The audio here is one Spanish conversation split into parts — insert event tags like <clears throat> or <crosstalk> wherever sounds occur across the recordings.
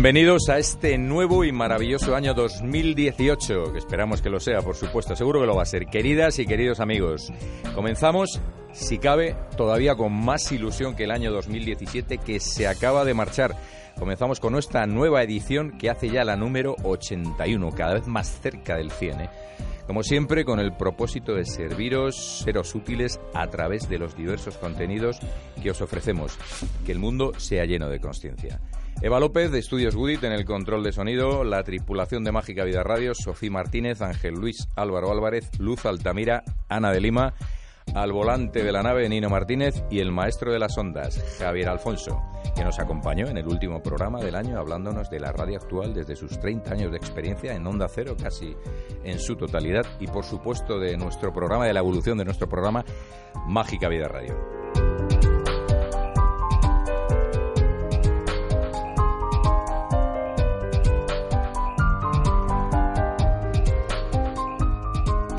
Bienvenidos a este nuevo y maravilloso año 2018, que esperamos que lo sea, por supuesto, seguro que lo va a ser. Queridas y queridos amigos, comenzamos, si cabe, todavía con más ilusión que el año 2017 que se acaba de marchar. Comenzamos con nuestra nueva edición que hace ya la número 81, cada vez más cerca del 100. ¿eh? Como siempre, con el propósito de serviros, seros útiles a través de los diversos contenidos que os ofrecemos, que el mundo sea lleno de conciencia. Eva López, de Estudios Gudit, en el control de sonido, la tripulación de Mágica Vida Radio, Sofía Martínez, Ángel Luis Álvaro Álvarez, Luz Altamira, Ana de Lima, al volante de la nave Nino Martínez y el maestro de las ondas, Javier Alfonso, que nos acompañó en el último programa del año hablándonos de la radio actual desde sus 30 años de experiencia en Onda Cero, casi en su totalidad, y por supuesto de nuestro programa, de la evolución de nuestro programa Mágica Vida Radio.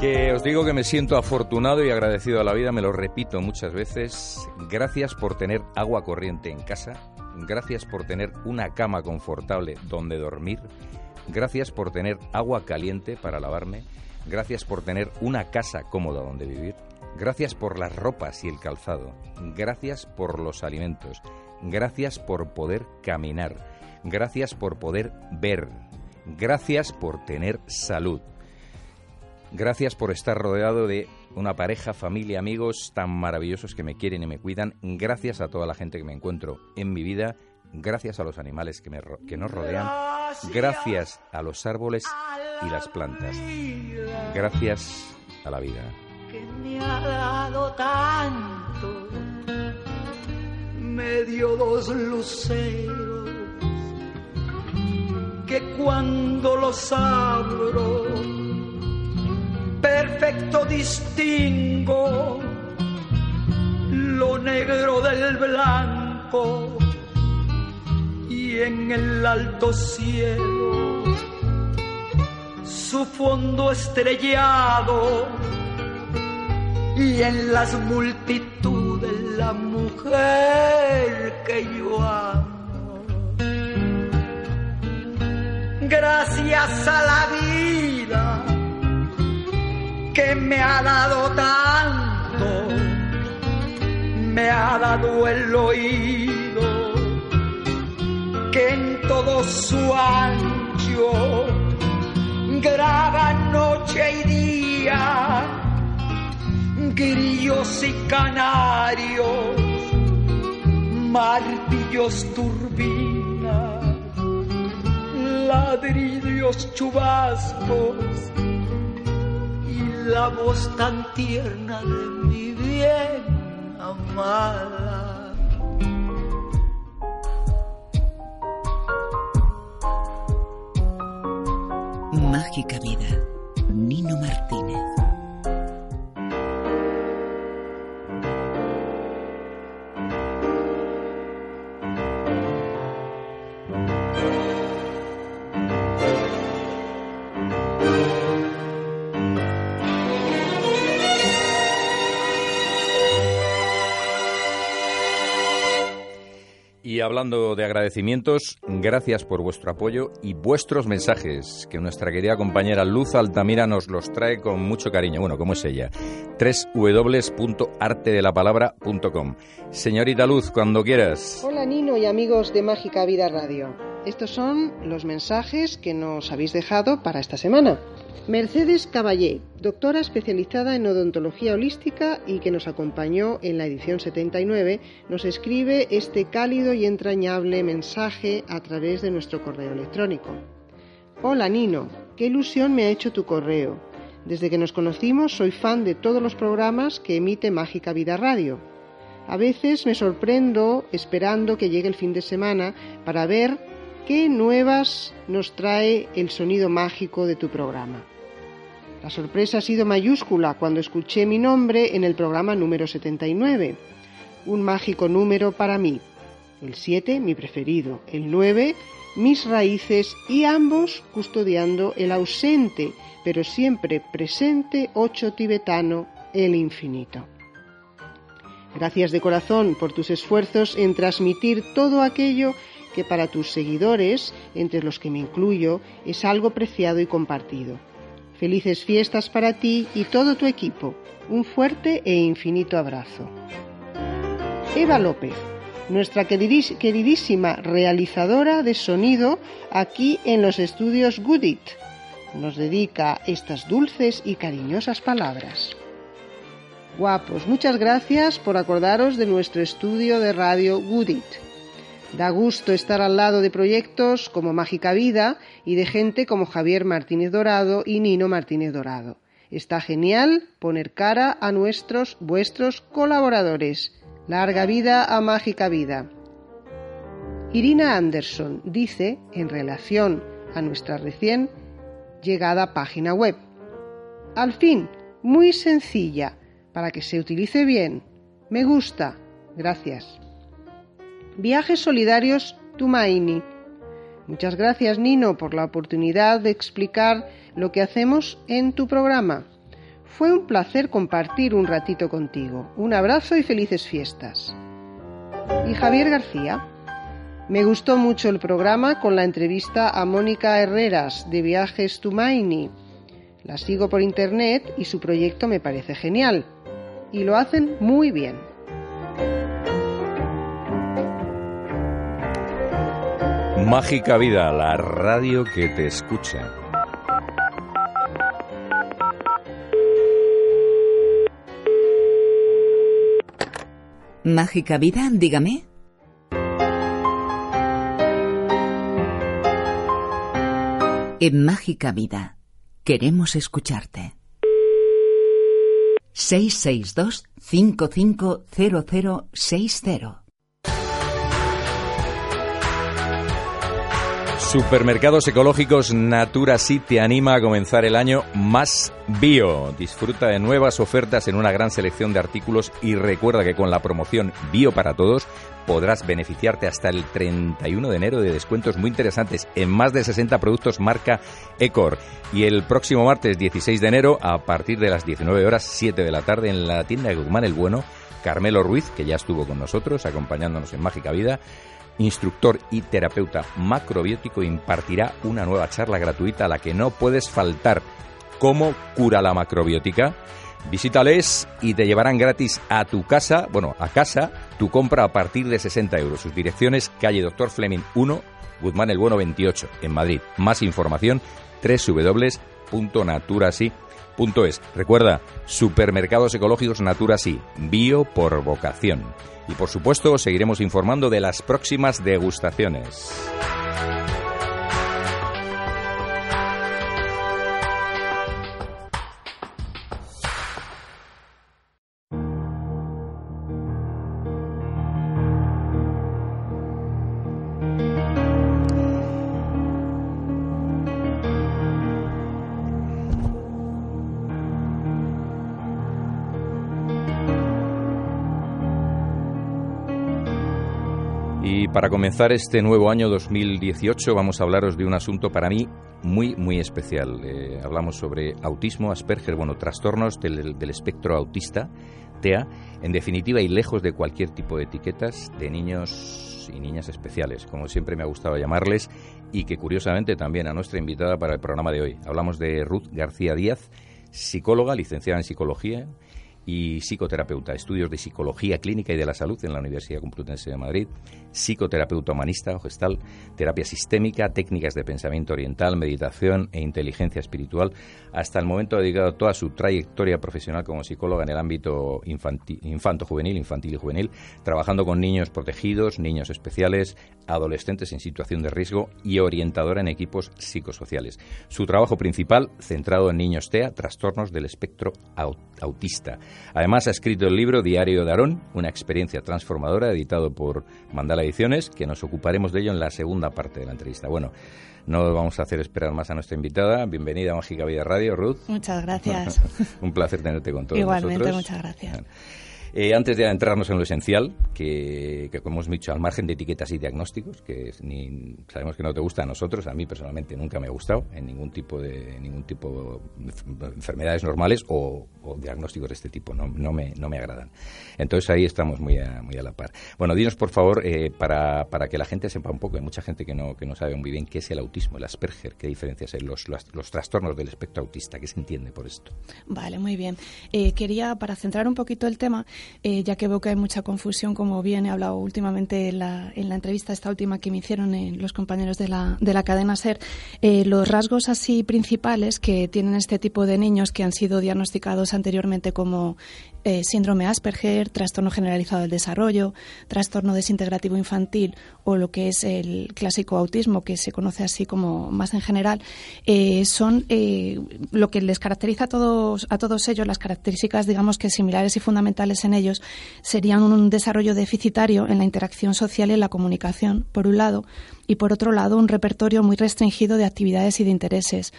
Que os digo que me siento afortunado y agradecido a la vida, me lo repito muchas veces. Gracias por tener agua corriente en casa, gracias por tener una cama confortable donde dormir, gracias por tener agua caliente para lavarme, gracias por tener una casa cómoda donde vivir, gracias por las ropas y el calzado, gracias por los alimentos, gracias por poder caminar, gracias por poder ver, gracias por tener salud. Gracias por estar rodeado de una pareja, familia, amigos tan maravillosos que me quieren y me cuidan. Gracias a toda la gente que me encuentro en mi vida. Gracias a los animales que, me, que nos rodean. Gracias a los árboles y las plantas. Gracias a la vida. Que me ha dado tanto. Me dio dos luceros. Que cuando los abro perfecto distingo lo negro del blanco y en el alto cielo su fondo estrellado y en las multitudes la mujer que yo amo. Gracias a la vida que me ha dado tanto, me ha dado el oído, que en todo su ancho graba noche y día, grillos y canarios, martillos, turbinas, ladrillos, chubascos la voz tan tierna de mi bien amada. Mágica vida, Nino Martínez. Y hablando de agradecimientos, gracias por vuestro apoyo y vuestros mensajes, que nuestra querida compañera Luz Altamira nos los trae con mucho cariño. Bueno, ¿cómo es ella? www.artedelapalabra.com. Señorita Luz, cuando quieras. Hola Nino y amigos de Mágica Vida Radio. Estos son los mensajes que nos habéis dejado para esta semana. Mercedes Caballé, doctora especializada en odontología holística y que nos acompañó en la edición 79, nos escribe este cálido y entrañable mensaje a través de nuestro correo electrónico. Hola Nino, qué ilusión me ha hecho tu correo. Desde que nos conocimos soy fan de todos los programas que emite Mágica Vida Radio. A veces me sorprendo esperando que llegue el fin de semana para ver qué nuevas nos trae el sonido mágico de tu programa. La sorpresa ha sido mayúscula cuando escuché mi nombre en el programa número 79, un mágico número para mí. El 7, mi preferido, el 9, mis raíces y ambos custodiando el ausente, pero siempre presente 8 tibetano, el infinito. Gracias de corazón por tus esfuerzos en transmitir todo aquello que para tus seguidores, entre los que me incluyo, es algo preciado y compartido. Felices fiestas para ti y todo tu equipo. Un fuerte e infinito abrazo. Eva López, nuestra queridísima realizadora de sonido aquí en los estudios Goodit, nos dedica estas dulces y cariñosas palabras. Guapos, muchas gracias por acordaros de nuestro estudio de radio Goodit Da gusto estar al lado de proyectos como Mágica Vida y de gente como Javier Martínez Dorado y Nino Martínez Dorado. Está genial poner cara a nuestros, vuestros colaboradores. Larga vida a Mágica Vida. Irina Anderson dice, en relación a nuestra recién llegada página web, al fin, muy sencilla, para que se utilice bien. Me gusta. Gracias. Viajes Solidarios Tumaini. Muchas gracias Nino por la oportunidad de explicar lo que hacemos en tu programa. Fue un placer compartir un ratito contigo. Un abrazo y felices fiestas. Y Javier García. Me gustó mucho el programa con la entrevista a Mónica Herreras de Viajes Tumaini. La sigo por internet y su proyecto me parece genial. Y lo hacen muy bien. Mágica Vida, la radio que te escucha. Mágica Vida, dígame. En Mágica Vida, queremos escucharte. 662 550060 Supermercados ecológicos Natura sí te anima a comenzar el año más bio. Disfruta de nuevas ofertas en una gran selección de artículos y recuerda que con la promoción Bio para Todos podrás beneficiarte hasta el 31 de enero de descuentos muy interesantes en más de 60 productos marca Ecor. Y el próximo martes 16 de enero, a partir de las 19 horas 7 de la tarde, en la tienda de Guzmán el Bueno, Carmelo Ruiz, que ya estuvo con nosotros acompañándonos en Mágica Vida, instructor y terapeuta macrobiótico, impartirá una nueva charla gratuita a la que no puedes faltar. ¿Cómo cura la macrobiótica? Visítales y te llevarán gratis a tu casa, bueno, a casa, tu compra a partir de 60 euros. Sus direcciones, calle Doctor Fleming 1, Guzmán el Bueno 28, en Madrid. Más información, Recuerda, supermercados ecológicos Natura bio por vocación. Y por supuesto, seguiremos informando de las próximas degustaciones. Para comenzar este nuevo año 2018 vamos a hablaros de un asunto para mí muy, muy especial. Eh, hablamos sobre autismo, Asperger, bueno, trastornos del, del, espectro autista, TEA, en definitiva y lejos de cualquier tipo de etiquetas de niños y niñas especiales, como siempre me ha gustado llamarles, y que curiosamente también a nuestra invitada para el programa de hoy. Hablamos de Ruth García Díaz, psicóloga, licenciada en psicología y psicoterapeuta, estudios de psicología clínica y de la salud en la Universidad Complutense de Madrid, psicoterapeuta humanista gestal, terapia sistémica, técnicas de pensamiento oriental, meditación e inteligencia espiritual. Hasta el momento ha dedicado toda su trayectoria profesional como psicóloga en el ámbito infanto-juvenil, infantil y juvenil, trabajando con niños protegidos, niños especiales, adolescentes en situación de riesgo y orientadora en equipos psicosociales. Su trabajo principal centrado en niños TEA, trastornos del espectro autista. Además ha escrito el libro Diario de Aarón, una experiencia transformadora, editado por Mandala Ediciones, que nos ocuparemos de ello en la segunda parte de la entrevista. Bueno, no vamos a hacer esperar más a nuestra invitada. Bienvenida a Mágica Vida Radio, Ruth. Muchas gracias. <laughs> Un placer tenerte con todos Igualmente, muchas gracias. Eh, antes de adentrarnos en lo esencial, que, como hemos dicho, al margen de etiquetas y diagnósticos, que ni, sabemos que no te gusta a nosotros, a mí personalmente nunca me ha gustado en ningún tipo de ningún tipo de enfermedades normales o, diagnósticos de este tipo, no, me, no me agradan. Entonces ahí estamos muy a, muy a la par. Bueno, dinos por favor, eh, para, para que la gente sepa un poco, hay mucha gente que no, que no sabe muy bien qué es el autismo, el Asperger, qué diferencias hay, los, los, trastornos del espectro autista, qué se entiende por esto. Vale, muy bien. Eh, quería, para centrar un poquito el tema, eh, ya que veo que hay mucha confusión, como bien he hablado últimamente en la, en la entrevista, esta última que me hicieron eh, los compañeros de la, de la cadena SER, eh, los rasgos así principales que tienen este tipo de niños que han sido diagnosticados anteriormente como eh, síndrome Asperger, trastorno generalizado del desarrollo, trastorno desintegrativo infantil o lo que es el clásico autismo, que se conoce así como más en general, eh, son eh, lo que les caracteriza a todos, a todos ellos, las características, digamos que similares y fundamentales en ellos, serían un desarrollo deficitario en la interacción social y en la comunicación, por un lado, y por otro lado, un repertorio muy restringido de actividades y de intereses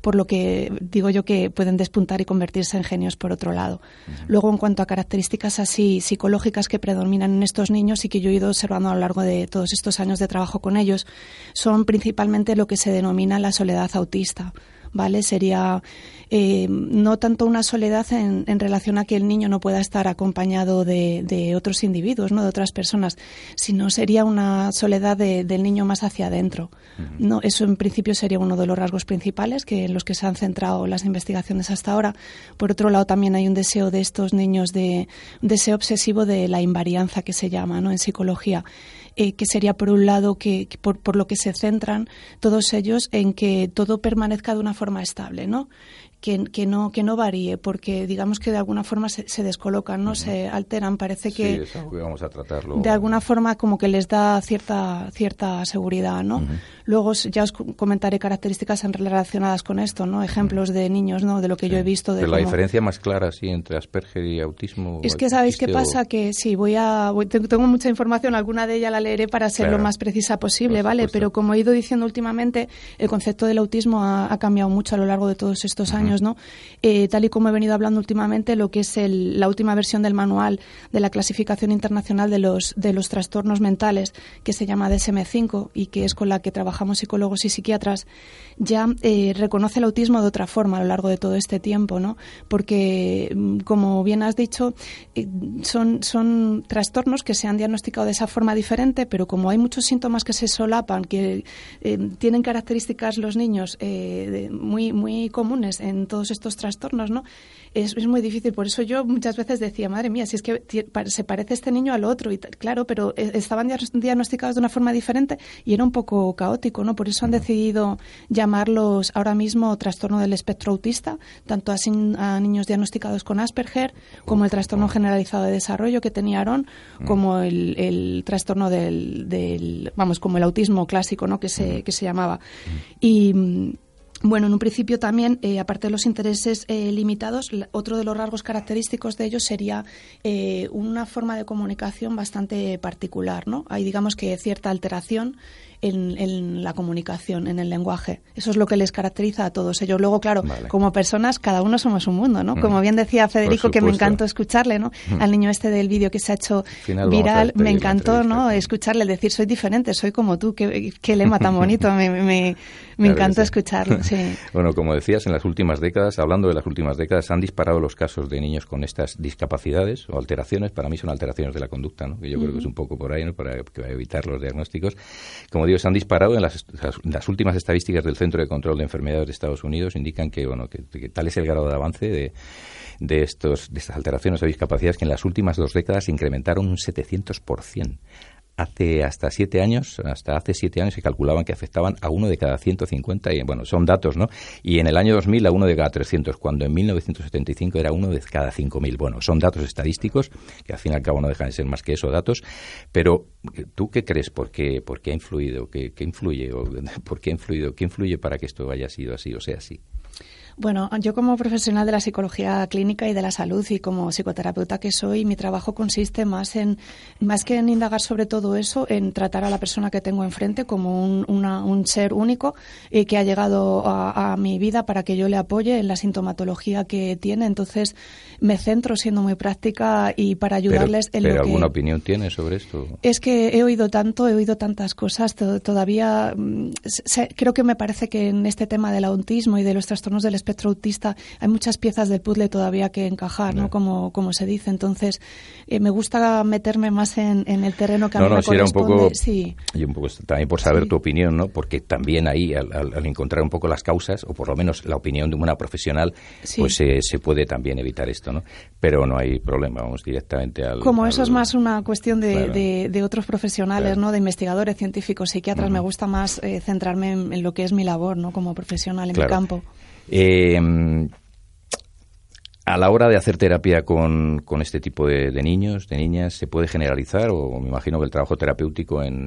por lo que digo yo que pueden despuntar y convertirse en genios por otro lado. Luego, en cuanto a características así psicológicas que predominan en estos niños y que yo he ido observando a lo largo de todos estos años de trabajo con ellos, son principalmente lo que se denomina la soledad autista. ¿Vale? Sería eh, no tanto una soledad en, relación a que el niño no pueda estar acompañado de, otros individuos, ¿no? de otras personas, sino sería una soledad del niño más hacia adentro. ¿no? Eso en principio sería uno de los rasgos principales que, en los que se han centrado las investigaciones hasta ahora. Por otro lado, también hay un deseo de estos niños de un deseo obsesivo de la invarianza que se llama ¿no? en psicología. Eh, que sería por un lado que, por, por, lo que se centran todos ellos en que todo permanezca de una forma estable, ¿no? que, que, no que no varíe porque digamos que de alguna forma se, se descolocan no se alteran. Parece que, sí, vamos a tratarlo de alguna forma como que les da cierta cierta seguridad no luego ya os comentaré características relacionadas con esto no ejemplos de niños no de lo que yo he visto de, la diferencia más clara sí entre Asperger y autismo es que sabéis qué pasa que sí voy a tengo mucha información alguna de ella la leeré para ser lo más precisa posible vale pero como he ido diciendo últimamente el concepto del autismo ha, ha cambiado mucho a lo largo de todos estos años ¿no? Eh, tal y como he venido hablando últimamente, lo que es la última versión del manual de la clasificación internacional de los, de los trastornos mentales, que se llama DSM-5 y que es con la que trabajamos psicólogos y psiquiatras, ya eh, reconoce el autismo de otra forma a lo largo de todo este tiempo, ¿no? Porque, mm, como bien has dicho, eh, son, son trastornos que se han diagnosticado de esa forma diferente, pero como hay muchos síntomas que se solapan, que tienen características los niños muy, muy comunes en todos estos trastornos, ¿no? Es, es, muy difícil. Por eso yo muchas veces decía, madre mía, si es que se parece este niño al otro, y claro, pero eh, estaban diagnosticados de una forma diferente y era un poco caótico, ¿no? Por eso han decidido llamarlos ahora mismo trastorno del espectro autista, tanto a, niños diagnosticados con Asperger, como el trastorno generalizado de desarrollo que tenía Aaron, como el, trastorno del, vamos, como el autismo clásico, ¿no? Que se, que se llamaba. Y bueno, en un principio también, eh, aparte de los intereses eh, limitados, otro de los rasgos característicos de ellos sería eh, una forma de comunicación bastante particular, ¿no? Hay, digamos que, cierta alteración en, la comunicación, en el lenguaje. Eso es lo que les caracteriza a todos ellos. Luego, claro, como personas, cada uno somos un mundo, ¿no? Como bien decía Federico, que me encantó escucharle, ¿no? Al niño este del vídeo que se ha hecho viral, me encantó, ¿no? Escucharle decir, soy diferente, soy como tú, qué, lema tan bonito, <laughs> me, me, encantó escucharlo, <laughs> Bueno, como decías, en las últimas décadas, hablando de las últimas décadas, han disparado los casos de niños con estas discapacidades o alteraciones. Para mí son alteraciones de la conducta, ¿no? que yo creo que es un poco por ahí, ¿no? para, evitar los diagnósticos. Como digo, se han disparado en las, últimas estadísticas del Centro de Control de Enfermedades de Estados Unidos, indican que, bueno, que, tal es el grado de avance de, de, estos, de estas alteraciones o discapacidades que en las últimas dos décadas incrementaron un 700% hace hasta siete años, hasta hace siete años se calculaban que afectaban a uno de cada 150, y bueno, son datos, ¿no? Y en el año 2000 a uno de cada 300, cuando en 1975 era uno de cada 5.000. Bueno, son datos estadísticos, que al fin y al cabo no dejan de ser más que eso, datos, pero ¿tú qué crees? ¿Por qué, por qué ha influido? ¿Qué, qué influye? O, <laughs> ¿Por qué ha influido? ¿Qué influye para que esto haya sido así o sea así? Bueno, yo como profesional de la psicología clínica y de la salud y como psicoterapeuta que soy, mi trabajo consiste más en más que en indagar sobre todo eso, en tratar a la persona que tengo enfrente como un, un ser único y que ha llegado a, mi vida para que yo le apoye en la sintomatología que tiene. Entonces me centro siendo muy práctica y para ayudarles en lo que. alguna opinión tiene sobre esto? Es que he oído tanto, he oído tantas cosas. Todavía mm, creo que me parece que en este tema del autismo y de los trastornos del espectro espectro autista hay muchas piezas del puzzle todavía que encajar, ¿no? Como, como se dice. Entonces, eh, me gusta meterme más en, el terreno que a mí me corresponde. Un poco, sí. Y un poco también por saber tu opinión, ¿no? Porque también ahí, al, encontrar un poco las causas, o por lo menos la opinión de una profesional, pues se puede también evitar esto, ¿no? Pero no hay problema, vamos directamente al... Como eso es más una cuestión de, de, otros profesionales, ¿no? De investigadores, científicos, psiquiatras, me gusta más eh, centrarme en, lo que es mi labor, ¿no? Como profesional en mi campo. Eh, a la hora de hacer terapia con, con este tipo de, niños, de niñas, ¿se puede generalizar o me imagino que el trabajo terapéutico en,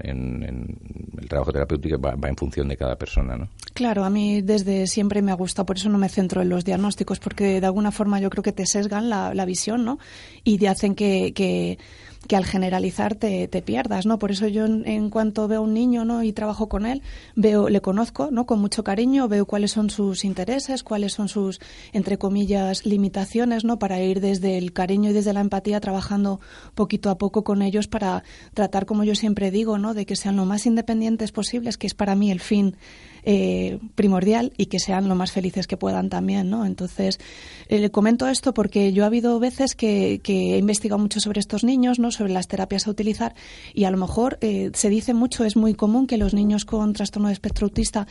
el trabajo terapéutico va, en función de cada persona, ¿no? Claro, a mí desde siempre me ha gustado, por eso no me centro en los diagnósticos, porque de alguna forma yo creo que te sesgan la, la visión, ¿no? Y te hacen que que al generalizar te, pierdas, ¿no? Por eso yo en, cuanto veo a un niño, ¿no? Y trabajo con él, veo, le conozco, ¿no? Con mucho cariño, veo cuáles son sus intereses, cuáles son sus, entre comillas, limitaciones, ¿no? Para ir desde el cariño y desde la empatía trabajando poquito a poco con ellos para tratar, como yo siempre digo, ¿no? De que sean lo más independientes posibles, que es para mí el fin eh, primordial y que sean lo más felices que puedan también, ¿no? Entonces, eh, le comento esto porque yo ha habido veces que, he investigado mucho sobre estos niños, ¿no? Sobre las terapias a utilizar y a lo mejor eh, se dice mucho, es muy común que los niños con trastorno de espectro autista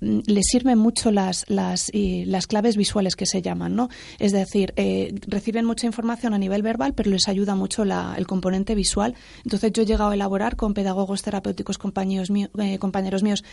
mm, les sirven mucho las, las, las claves visuales que se llaman, ¿no? Es decir, reciben mucha información a nivel verbal, pero les ayuda mucho el componente visual. Entonces yo he llegado a elaborar con pedagogos terapéuticos compañeros, compañeros míos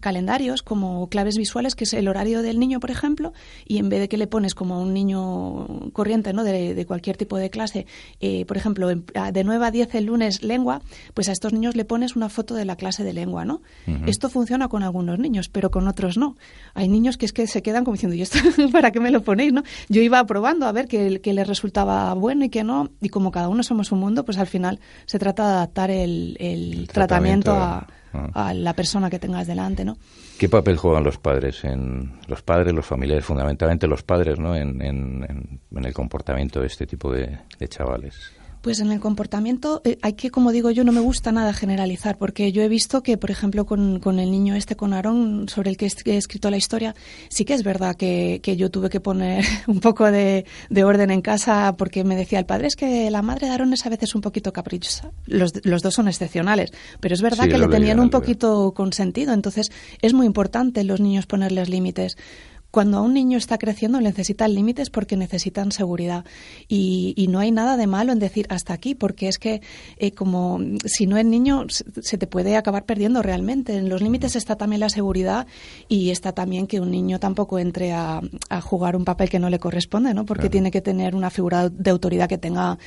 calendarios como claves visuales, que es el horario del niño, por ejemplo, y en vez de que le pones como a un niño corriente ¿no? de, cualquier tipo de clase, eh, por ejemplo, de 9 a 10 el lunes lengua, pues a estos niños le pones una foto de la clase de lengua, ¿no? Esto funciona con algunos niños, pero con otros no. Hay niños que es que se quedan como diciendo, ¿y esto <laughs> para qué me lo ponéis, no? Yo iba probando a ver qué, les resultaba bueno y qué no, y como cada uno somos un mundo, pues al final se trata de adaptar el, tratamiento a a la persona que tengas delante, ¿no? ¿Qué papel juegan los padres, en los padres, los familiares, fundamentalmente los padres, ¿no? En, en, el comportamiento de este tipo de chavales. Pues en el comportamiento eh, hay que, como digo yo, no me gusta nada generalizar, porque yo he visto que, por ejemplo, con, con el niño este, con Aarón, sobre el que he escrito la historia, sí que es verdad que, que yo tuve que poner <laughs> un poco de, de, orden en casa porque me decía el padre, es que la madre de Aarón es a veces un poquito caprichosa. Los, los dos son excepcionales, pero es verdad que le tenían un poquito consentido. Entonces es muy importante los niños ponerles límites cuando un niño está creciendo necesitan límites porque necesitan seguridad. Y, no hay nada de malo en decir hasta aquí, porque es que eh, como si no es niño se te puede acabar perdiendo realmente. En los límites está también la seguridad y está también que un niño tampoco entre a, jugar un papel que no le corresponde, ¿no? Porque tiene que tener una figura de autoridad que tenga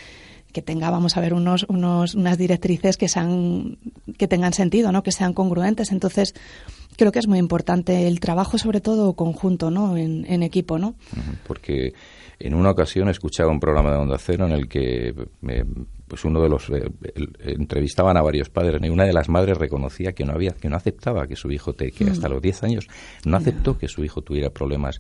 que tenga, vamos a ver, unos, unos, unas directrices que sean, que tengan sentido, ¿no? Que sean congruentes. Entonces, creo que es muy importante el trabajo, sobre todo conjunto, ¿no? En, equipo, ¿no? Porque en una ocasión escuchaba un programa de Onda Cero en el que pues uno de los eh, entrevistaban a varios padres y una de las madres reconocía que no había que no aceptaba que su hijo te, que hasta mm. los 10 años no aceptó que su hijo tuviera problemas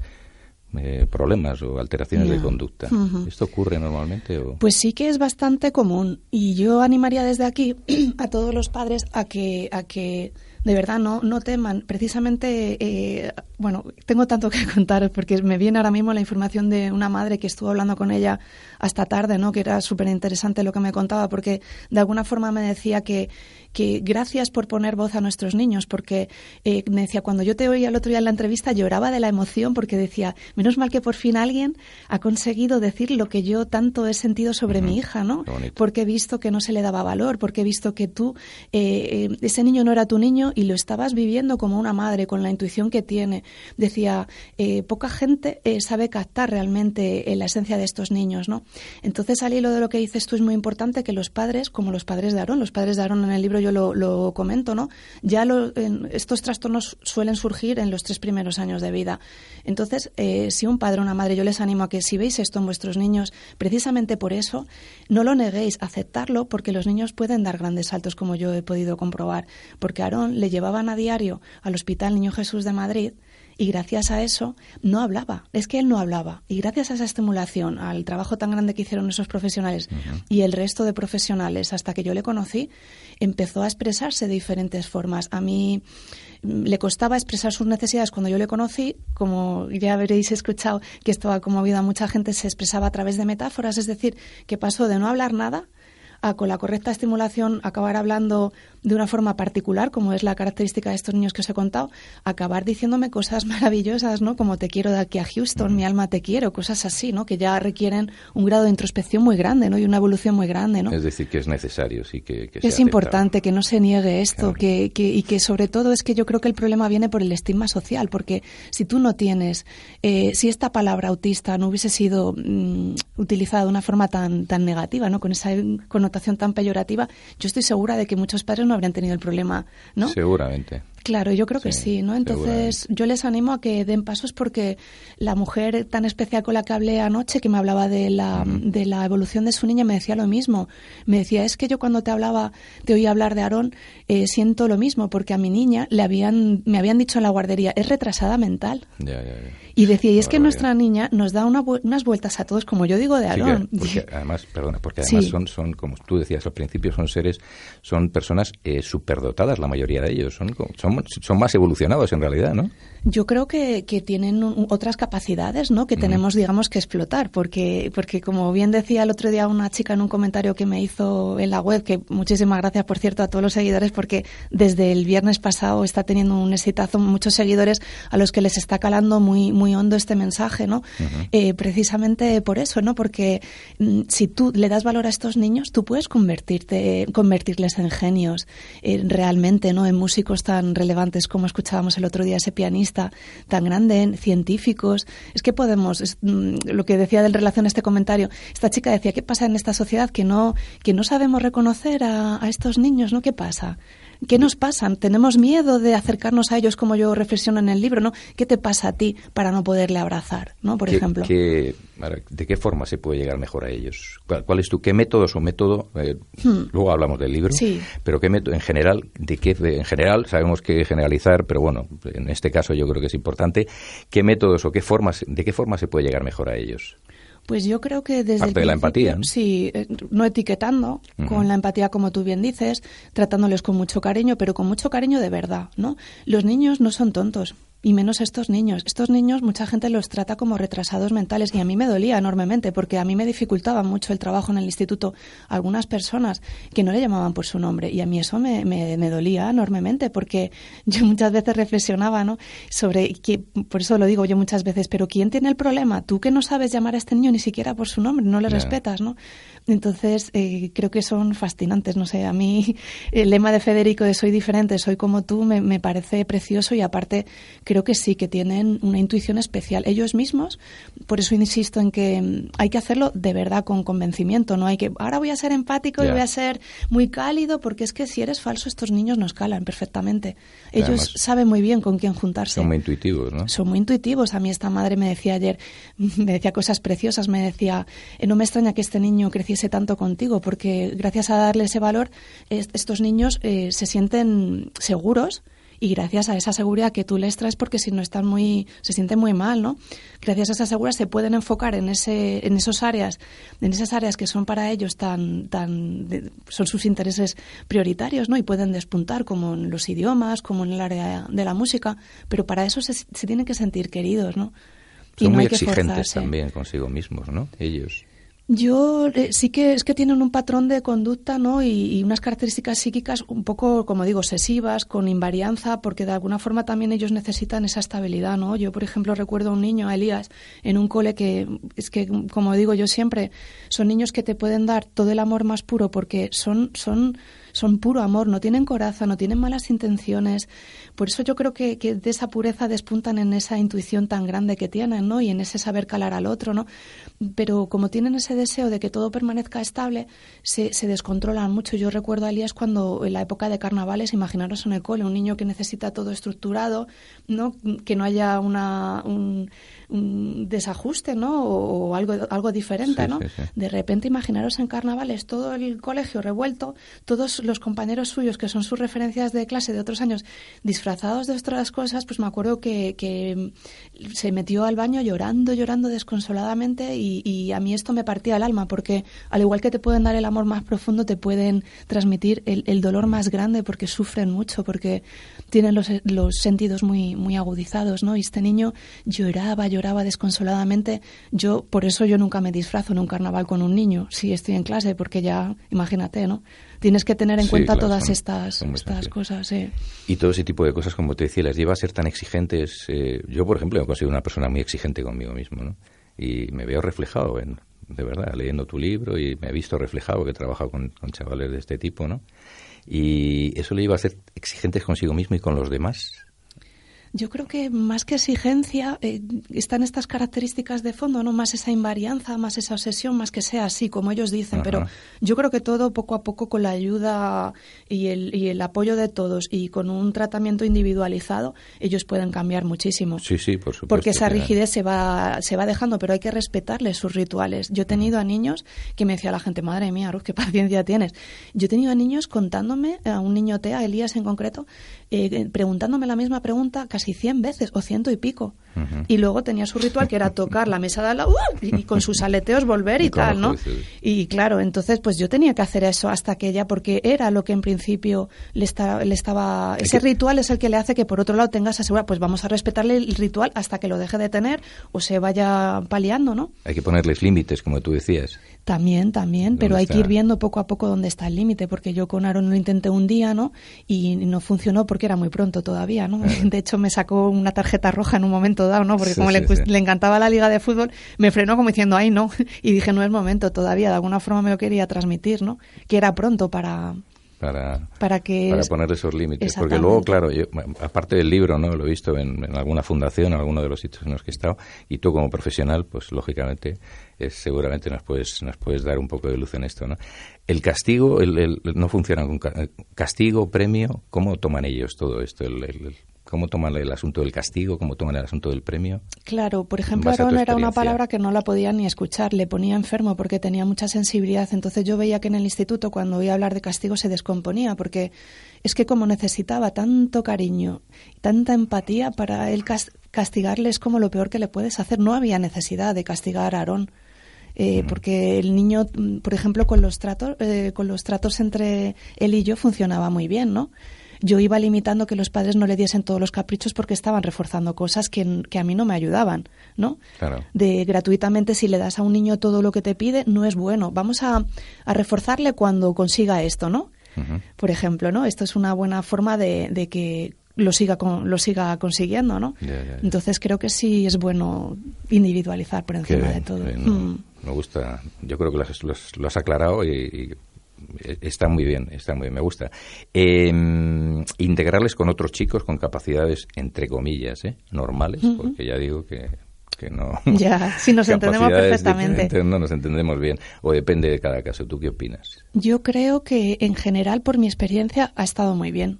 eh, problemas o alteraciones de conducta. ¿Esto ocurre normalmente? O? Pues sí que es bastante común y yo animaría desde aquí <clears throat> a todos los padres a que, a que de verdad, no, no teman. Precisamente, eh, bueno, tengo tanto que <laughs> contar porque me viene ahora mismo la información de una madre que estuvo hablando con ella hasta tarde, ¿no? Que era súper interesante lo que me contaba porque de alguna forma me decía que, que gracias por poner voz a nuestros niños, porque eh, me decía, cuando yo te oía el otro día en la entrevista, lloraba de la emoción porque decía, menos mal que por fin alguien ha conseguido decir lo que yo tanto he sentido sobre mi hija, ¿no? Porque he visto que no se le daba valor, porque he visto que tú, eh, eh, ese niño no era tu niño y lo estabas viviendo como una madre, con la intuición que tiene. Decía, poca gente sabe captar realmente la esencia de estos niños, ¿no? Entonces, al hilo de lo que dices tú, es muy importante que los padres, como los padres de Aarón, los padres de Aarón en el libro yo lo, comento, ¿no? Ya estos trastornos suelen surgir en los tres primeros años de vida. Entonces, eh, si un padre o una madre, yo les animo a que si veis esto en vuestros niños, precisamente por eso, no lo neguéis, aceptarlo, porque los niños pueden dar grandes saltos, como yo he podido comprobar. Porque Aarón le llevaban a diario al Hospital Niño Jesús de Madrid y gracias a eso no hablaba. Es que él no hablaba. Y gracias a esa estimulación, al trabajo tan grande que hicieron esos profesionales y el resto de profesionales, hasta que yo le conocí, empezó a expresarse de diferentes formas. A mí le costaba expresar sus necesidades cuando yo le conocí, como ya habréis escuchado que esto ha conmovido a mucha gente, se expresaba a través de metáforas, es decir, que pasó de no hablar nada a con la correcta estimulación acabar hablando de una forma particular, como es la característica de estos niños que os he contado, acabar diciéndome cosas <laughs> maravillosas, ¿no? Como te quiero de aquí a Houston, mi alma te quiero, cosas así, ¿no? Que ya requieren un grado de introspección muy grande, ¿no? Y una evolución muy grande, ¿no? Es decir, que es necesario, sí, que, Es importante que no se niegue esto, que, que, y que sobre todo es que yo creo que el problema viene por el estigma social, porque si tú no tienes, eh, si esta palabra autista no hubiese sido mm, utilizada de una forma tan, tan negativa, ¿no? Con esa connotación tan peyorativa, yo estoy segura de que muchos padres no habrían tenido el problema, ¿no? Seguramente. Claro, yo creo que sí, ¿no? Entonces, yo les animo a que den pasos porque la mujer tan especial con la que hablé anoche, que me hablaba de la, de la evolución de su niña, me decía lo mismo. Me decía, es que yo cuando te hablaba, te oía hablar de Aarón, eh, siento lo mismo, porque a mi niña le habían, me habían dicho en la guardería, es retrasada mental. Y decía, y es que nuestra niña nos da unas vueltas a todos, como yo digo de Aarón. además, perdona, porque además son, son, como tú decías al principio, son seres, son personas eh, superdotadas, la mayoría de ellos. Son, son son, más evolucionados en realidad, ¿no? Yo creo que, que tienen otras capacidades, ¿no? Que tenemos, digamos, que explotar, porque, porque como bien decía el otro día una chica en un comentario que me hizo en la web, que muchísimas gracias, por cierto, a todos los seguidores, porque desde el viernes pasado está teniendo un exitazo, muchos seguidores a los que les está calando muy, muy hondo este mensaje, ¿no? Eh, precisamente por eso, ¿no? Porque mm, si tú le das valor a estos niños, tú puedes convertirte, convertirles en genios, eh, realmente, ¿no? En músicos tan relevantes como escuchábamos el otro día ese pianista tan grande, científicos. Es que podemos, mm, lo que decía en relación a este comentario, esta chica decía, ¿qué pasa en esta sociedad que no, que no sabemos reconocer a, a estos niños? ¿no? ¿Qué pasa? ¿Qué nos pasa? ¿Tenemos miedo de acercarnos a ellos como yo reflexiono en el libro? ¿no? ¿Qué te pasa a ti para no poderle abrazar, ¿no? por ejemplo? ¿De qué forma se puede llegar mejor a ellos? ¿Cuál, es tu, qué métodos o método? Eh, hmm. Luego hablamos del libro, sí. pero qué método, en general, de qué, en general sabemos que generalizar, pero bueno, en este caso yo creo que es importante. ¿Qué métodos o qué formas, de qué forma se puede llegar mejor a ellos? Pues yo creo que desde Parte de la empatía. Sí, eh, no etiquetando, con la empatía como tú bien dices, tratándoles con mucho cariño, pero con mucho cariño de verdad, ¿no? Los niños no son tontos y menos estos niños. Estos niños mucha gente los trata como retrasados mentales y a mí me dolía enormemente porque a mí me dificultaba mucho el trabajo en el instituto algunas personas que no le llamaban por su nombre y a mí eso me, me, dolía enormemente porque <laughs> yo muchas veces reflexionaba ¿no? sobre, que, por eso lo digo yo muchas veces, pero ¿quién tiene el problema? Tú que no sabes llamar a este niño ni siquiera por su nombre, no le respetas, ¿no? Entonces, eh, creo que son fascinantes. No sé, a mí <laughs> el lema de Federico de soy diferente, soy como tú, me, me, parece precioso y aparte creo que sí, que tienen una intuición especial ellos mismos. Por eso insisto en que mm, hay que hacerlo de verdad con convencimiento. No hay que, ahora voy a ser empático y voy a ser muy cálido, porque es que si eres falso, estos niños nos calan perfectamente. Ellos saben muy bien con quién juntarse. Son muy intuitivos, ¿no? Son muy intuitivos. A mí esta madre me decía ayer, <laughs> me decía cosas preciosas, me decía, eh, no me extraña que este niño creciese tanto contigo, porque gracias a darle ese valor, estos niños eh, se sienten seguros y gracias a esa seguridad que tú les traes, porque si no están muy, se sienten muy mal, ¿no? Gracias a esa seguridad se pueden enfocar en ese, en esos áreas, en esas áreas que son para ellos tan, tan, son sus intereses prioritarios, ¿no? Y pueden despuntar como en los idiomas, como en el área de la música, pero para eso se, se tienen que sentir queridos, ¿no? Son muy exigentes también consigo mismos, ¿no? Ellos. Yo eh, sí que es que tienen un patrón de conducta, ¿no? Y, unas características psíquicas un poco, como digo, obsesivas, con invarianza, porque de alguna forma también ellos necesitan esa estabilidad, ¿no? Yo, por ejemplo, recuerdo a un niño, a Elías, en un cole que es que, como digo yo siempre, son niños que te pueden dar todo el amor más puro porque son, son son puro amor, no tienen coraza, no tienen malas intenciones. Por eso yo creo que, de esa pureza despuntan en esa intuición tan grande que tienen, ¿no? Y en ese saber calar al otro, ¿no? Pero como tienen ese deseo de que todo permanezca estable, se, se descontrolan mucho. Yo recuerdo a Elías cuando en la época de carnavales, imaginaros en el cole, un niño que necesita todo estructurado, ¿no? Que no haya una, un, desajuste, ¿no? O, algo, algo diferente, ¿no? De repente imaginaros en carnavales todo el colegio revuelto, todos los compañeros suyos que son sus referencias de clase de otros años disfrazados de otras cosas, pues me acuerdo que, que se metió al baño llorando, llorando desconsoladamente y, a mí esto me partía el alma porque al igual que te pueden dar el amor más profundo, te pueden transmitir el, el dolor más grande porque sufren mucho, porque tienen los, los sentidos muy, muy agudizados, ¿no? Y este niño lloraba, lloraba desconsoladamente. Yo, por eso yo nunca me disfrazo en un carnaval con un niño, si estoy en clase, porque ya, imagínate, ¿no? tienes que tener en cuenta todas estas, estas cosas. Y todo ese tipo de cosas, como te decía, las lleva a ser tan exigentes. Eh, yo, por ejemplo, he considerado una persona muy exigente conmigo mismo, ¿no? Y me veo reflejado, en, de verdad, leyendo tu libro y me he visto reflejado que he trabajado con, con chavales de este tipo, ¿no? Y eso le lleva a ser exigentes consigo mismo y con los demás yo creo que más que exigencia eh, están estas características de fondo, no más esa invarianza, más esa obsesión, más que sea así como ellos dicen. Pero yo creo que todo poco a poco con la ayuda y el, y el apoyo de todos y con un tratamiento individualizado ellos pueden cambiar muchísimo. Sí, sí, por supuesto. Porque esa rigidez se va se va dejando, pero hay que respetarles sus rituales. Yo he tenido a niños que me decía la gente, madre mía, Ruth, qué paciencia tienes. Yo he tenido a niños contándome, a un niño TEA, Elías en concreto, eh, preguntándome la misma pregunta casi 100 veces o ciento y pico. Y luego tenía su ritual que era tocar la mesa de al lado ¡uh! y con sus aleteos volver y, tal, ¿no? Y claro, entonces pues yo tenía que hacer eso hasta que ella, porque era lo que en principio le, le estaba... ese ritual es el que le hace que por otro lado tengas asegurado, pues vamos a respetarle el ritual hasta que lo deje de tener o se vaya paliando, ¿no? Hay que ponerles límites, como tú decías. También, también, pero hay que ir viendo poco a poco dónde está el límite, porque yo con Aaron lo intenté un día, ¿no? Y no funcionó porque era muy pronto todavía, ¿no? <laughs> De hecho, me sacó una tarjeta roja en un momento dado, ¿no? Porque como le, le, encantaba la liga de fútbol, me frenó como diciendo, ay, no. <laughs> Y dije, no es momento todavía, de alguna forma me lo quería transmitir, ¿no? Que era pronto para, para, para, que para poner esos límites. Porque luego, claro, yo, aparte del libro, ¿no? Lo he visto en, alguna fundación, en alguno de los sitios en los que he estado, y tú como profesional, pues lógicamente, seguramente nos puedes, nos puedes dar un poco de luz en esto, ¿no? El castigo, el, no funciona con castigo, premio, ¿cómo toman ellos todo esto? el, ¿Cómo toman el asunto del castigo? ¿Cómo toman el asunto del premio? Claro, por ejemplo, Aaron era una palabra que no la podía ni escuchar, le ponía enfermo porque tenía mucha sensibilidad. Entonces yo veía que en el instituto cuando oía hablar de castigo se descomponía porque es que como necesitaba tanto cariño, tanta empatía para él castigarle es como lo peor que le puedes hacer. No había necesidad de castigar a Aarón. Eh, porque el niño, por ejemplo, con los tratos, eh, con los tratos entre él y yo funcionaba muy bien, ¿no? yo iba limitando que los padres no le diesen todos los caprichos porque estaban reforzando cosas que, que a mí no me ayudaban, ¿no? Claro. De gratuitamente, si le das a un niño todo lo que te pide, no es bueno. Vamos a, a reforzarle cuando consiga esto, ¿no? Por ejemplo, ¿no? Esto es una buena forma de, de que lo siga con, lo siga consiguiendo, ¿no? Entonces creo que sí es bueno individualizar por encima de todo. Mm. Me gusta, yo creo que lo has, aclarado y, está muy bien, está muy bien, me gusta. Em, integrarles con otros chicos con capacidades, entre comillas, ¿eh? normales, porque ya digo que, que no. Ya, si nos entendemos perfectamente. No nos entendemos bien, o depende de cada caso. ¿Tú qué opinas? Yo creo que en general, por mi experiencia, ha estado muy bien.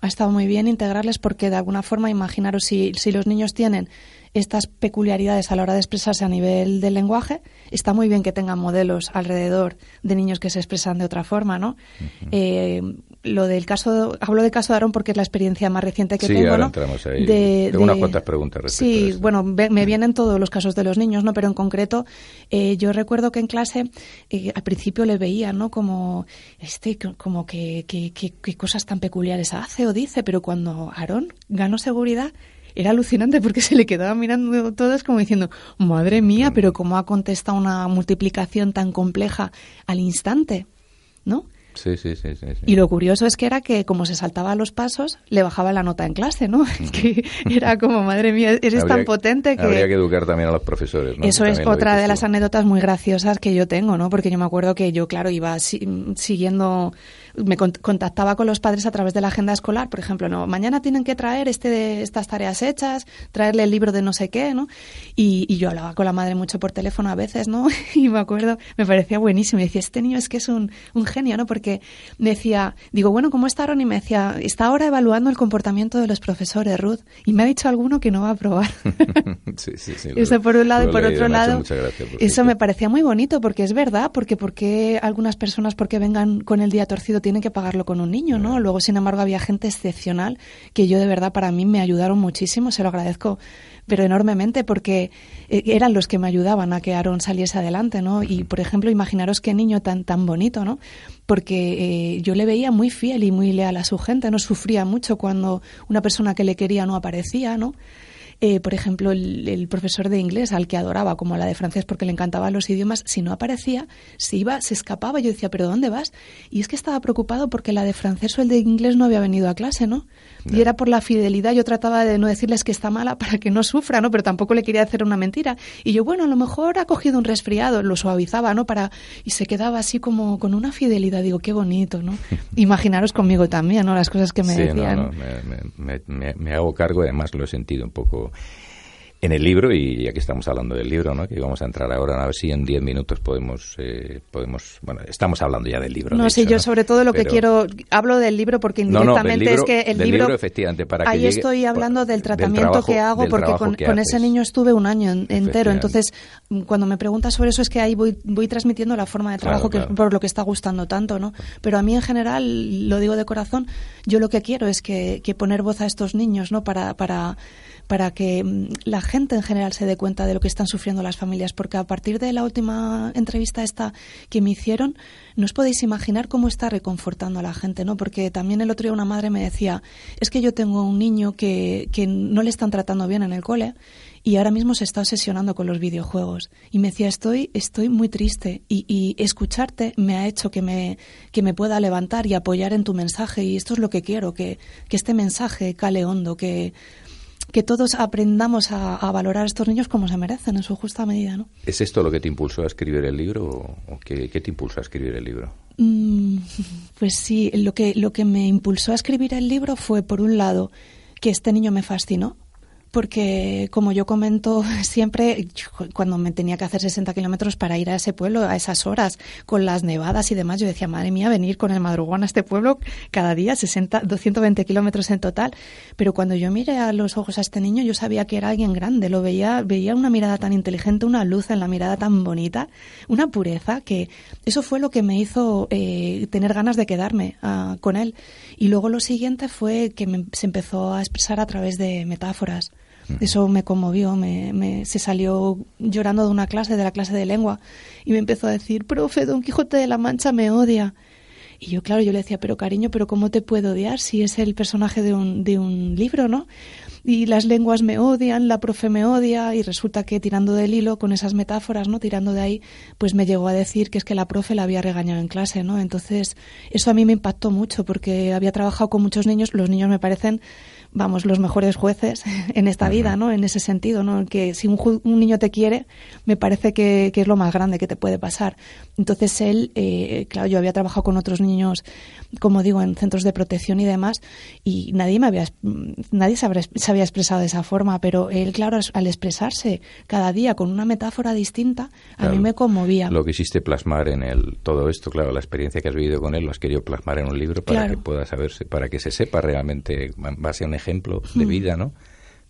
Ha estado muy bien integrarles porque de alguna forma, imaginaros si, si los niños tienen estas peculiaridades a la hora de expresarse a nivel del lenguaje, está muy bien que tengan modelos alrededor de niños que se expresan de otra forma, ¿no? Eh, lo del caso, hablo del caso de Aaron porque es la experiencia más reciente que sí, tengo, ahora ¿no? entramos ahí. De, Tengo unas cuantas preguntas respecto a Sí, bueno, ve- me vienen todos los casos de los niños, ¿no? Pero en concreto, eh, yo recuerdo que en clase eh, al principio le veía, ¿no? Como, este, co- como que, que, que- que cosas tan peculiares hace o dice, pero cuando Aarón ganó seguridad, era alucinante porque <laughs> se le quedaba mirando todos como diciendo, madre mía, pero cómo ha contestado una multiplicación tan compleja al instante, ¿no? Sí, sí, sí, sí. Y lo curioso es que era que como se saltaba los pasos, le bajaba la nota en clase, ¿no? <laughs> que era como, madre mía, eres Habría- tan potente que... Habría que educar también a los profesores, ¿no? Eso es otra de las anécdotas muy graciosas que yo tengo, ¿no? Porque yo me acuerdo que yo, claro, iba si- siguiendo, me con- contactaba con los padres a través de la agenda escolar, por ejemplo, no, mañana tienen que traer este estas tareas hechas, traerle el libro de no sé qué, ¿no? Y, y yo hablaba con la madre mucho por teléfono a veces, ¿no? <laughs> Y me acuerdo, me parecía buenísimo. Y decía, este niño es que es un, un genio, ¿no? Porque me decía, digo, bueno, ¿cómo está Ron? Y me decía, está ahora evaluando el comportamiento de los profesores, Ruth. Y me ha dicho alguno que no va a aprobar. <laughs> sí, sí, sí. Eso por un lado y por otro lado, por eso me parecía muy bonito porque es verdad, porque porque algunas personas porque vengan con el día torcido tienen que pagarlo con un niño, ¿no? Luego, sin embargo, había gente excepcional que yo de verdad para mí me ayudaron muchísimo, se lo agradezco pero enormemente porque eh, eran los que me ayudaban a que Aaron saliese adelante, ¿no? Y por ejemplo, imaginaros qué niño tan tan bonito, ¿no? Porque eh, yo le veía muy fiel y muy leal a su gente, no sufría mucho cuando una persona que le quería no aparecía, ¿no? Eh, por ejemplo, el, el profesor de inglés, al que adoraba, como la de francés, porque le encantaban los idiomas, si no aparecía, se iba, se escapaba. Yo decía, ¿pero dónde vas? Y es que estaba preocupado porque la de francés o el de inglés no había venido a clase, ¿no? Y era por la fidelidad. Yo trataba de no decirles que está mala para que no sufra, ¿no? Pero tampoco le quería hacer una mentira. Y yo, bueno, a lo mejor ha cogido un resfriado, lo suavizaba, ¿no? Para y se quedaba así como con una fidelidad. Digo, qué bonito, ¿no? <laughs> Imaginaros conmigo también, ¿no? Las cosas que me sí, decían. No, no, me, me- me- me hago cargo, además lo he sentido un poco en el libro, y ya que estamos hablando del libro, ¿no? que vamos a entrar ahora, a ver si en 10 minutos podemos, eh, podemos, bueno, estamos hablando ya del libro. No de hecho, yo sobre todo lo que quiero, hablo del libro porque No, no, del indirectamente libro- es que el del libro, libro, efectivamente, para que ahí llegue- estoy hablando del del tratamiento trabajo- que hago porque con, que ese niño estuve un año en- entero, entonces cuando me preguntas sobre eso es que ahí voy, voy transmitiendo la forma de Claro, trabajo que claro. por lo que está gustando tanto, ¿no? Pero a mí en general, lo digo de corazón, yo lo que quiero es que, que poner voz a estos niños, ¿no? Para, para para que mm, la gente en general se dé cuenta de lo que están sufriendo las familias, porque a partir de la última entrevista esta que me hicieron, no os podéis imaginar cómo está reconfortando a la gente, ¿no? Porque también el otro día una madre me decía, es que yo tengo un niño que, que no le están tratando bien en el cole y ahora mismo se está obsesionando con los videojuegos. Y me decía, estoy, estoy muy triste y, y escucharte me ha hecho que me, que me pueda levantar y apoyar en tu mensaje y esto es lo que quiero, que, que este mensaje cale hondo, que que todos aprendamos a, a valorar a estos niños como se merecen en su justa medida, ¿no? ¿Es esto lo que te impulsó a escribir el libro o, o qué, qué te impulsó a escribir el libro? Mm, <laughs> pues sí, lo que, lo que me impulsó a escribir el libro fue, por un lado, que este niño me fascinó, porque como yo comento <laughs> siempre, cuando me tenía que hacer 60 kilómetros para ir a ese pueblo a esas horas, con las nevadas y demás, yo decía, madre mía, venir con el madrugón a este pueblo cada día, 60, 220 kilómetros en total. Pero cuando yo miré a los ojos a este niño, yo sabía que era alguien grande, lo veía, veía una mirada tan inteligente, una luz en la mirada tan bonita, una pureza, que eso fue lo que me hizo eh, tener ganas de quedarme uh, con él. Y luego lo siguiente fue que me, se empezó a expresar a través de metáforas. Eso me conmovió, me, me, se salió llorando de una clase, de la clase de lengua, y me empezó a decir, profe, Don Quijote de la Mancha me odia. Y yo, claro, yo le decía, pero cariño, pero ¿cómo te puedo odiar si es el personaje de un, de un libro, no? Y las lenguas me odian, la profe me odia, y resulta que tirando del hilo con esas metáforas, ¿no? Tirando de ahí, pues me llegó a decir que es que la profe la había regañado en clase, ¿no? Entonces, eso a mí me impactó mucho porque había trabajado con muchos niños, los niños me parecen vamos, los mejores jueces <laughs> en esta vida, ¿no? En ese sentido, ¿no? Que si un, un niño te quiere, me parece que, que, es lo más grande que te puede pasar. Entonces él, eh, claro, yo había trabajado con otros niños, como digo, en centros de protección y demás, y nadie me había, nadie se, habría, se había expresado de esa forma, pero él, claro, al expresarse cada día con una metáfora distinta, claro, a mí me conmovía. Lo quisiste plasmar en el, todo esto, claro, la experiencia que has vivido con él, lo has querido plasmar en un libro para claro. que pueda saberse, para que se sepa realmente, en base a un ejemplo de vida, ¿no?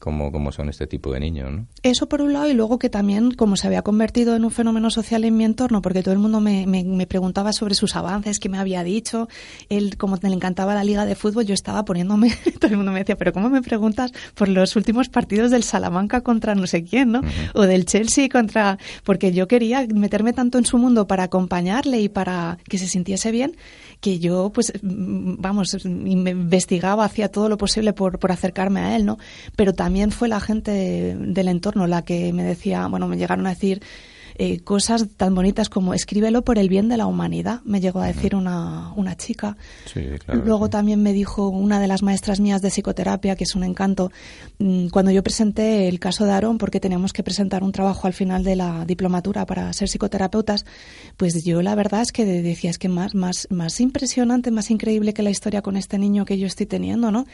cómo, cómo son este tipo de niños, ¿no? Eso por un lado, y luego que también, como se había convertido en un fenómeno social en mi entorno, porque todo el mundo me, me, preguntaba sobre sus avances, qué me había dicho, él, como le encantaba la liga de fútbol, yo estaba poniéndome, <laughs> todo el mundo me decía, pero ¿cómo me preguntas por los últimos partidos del Salamanca contra no sé quién, ¿no? O del Chelsea contra... Porque yo quería meterme tanto en su mundo para acompañarle y para que se sintiese bien, que yo, pues, vamos, investigaba, hacía todo lo posible por, por acercarme a él, ¿no? Pero también fue la gente del entorno la que me decía, bueno, me llegaron a decir, eh, cosas tan bonitas como escríbelo por el bien de la humanidad, me llegó a decir una, una chica. Luego también me dijo una de las maestras mías de psicoterapia, que es un encanto, mm, cuando yo presenté el caso de Aarón, porque teníamos que presentar un trabajo al final de la diplomatura para ser psicoterapeutas, pues yo la verdad es que decía, es que más, más, más impresionante, más increíble que la historia con este niño que yo estoy teniendo, ¿no?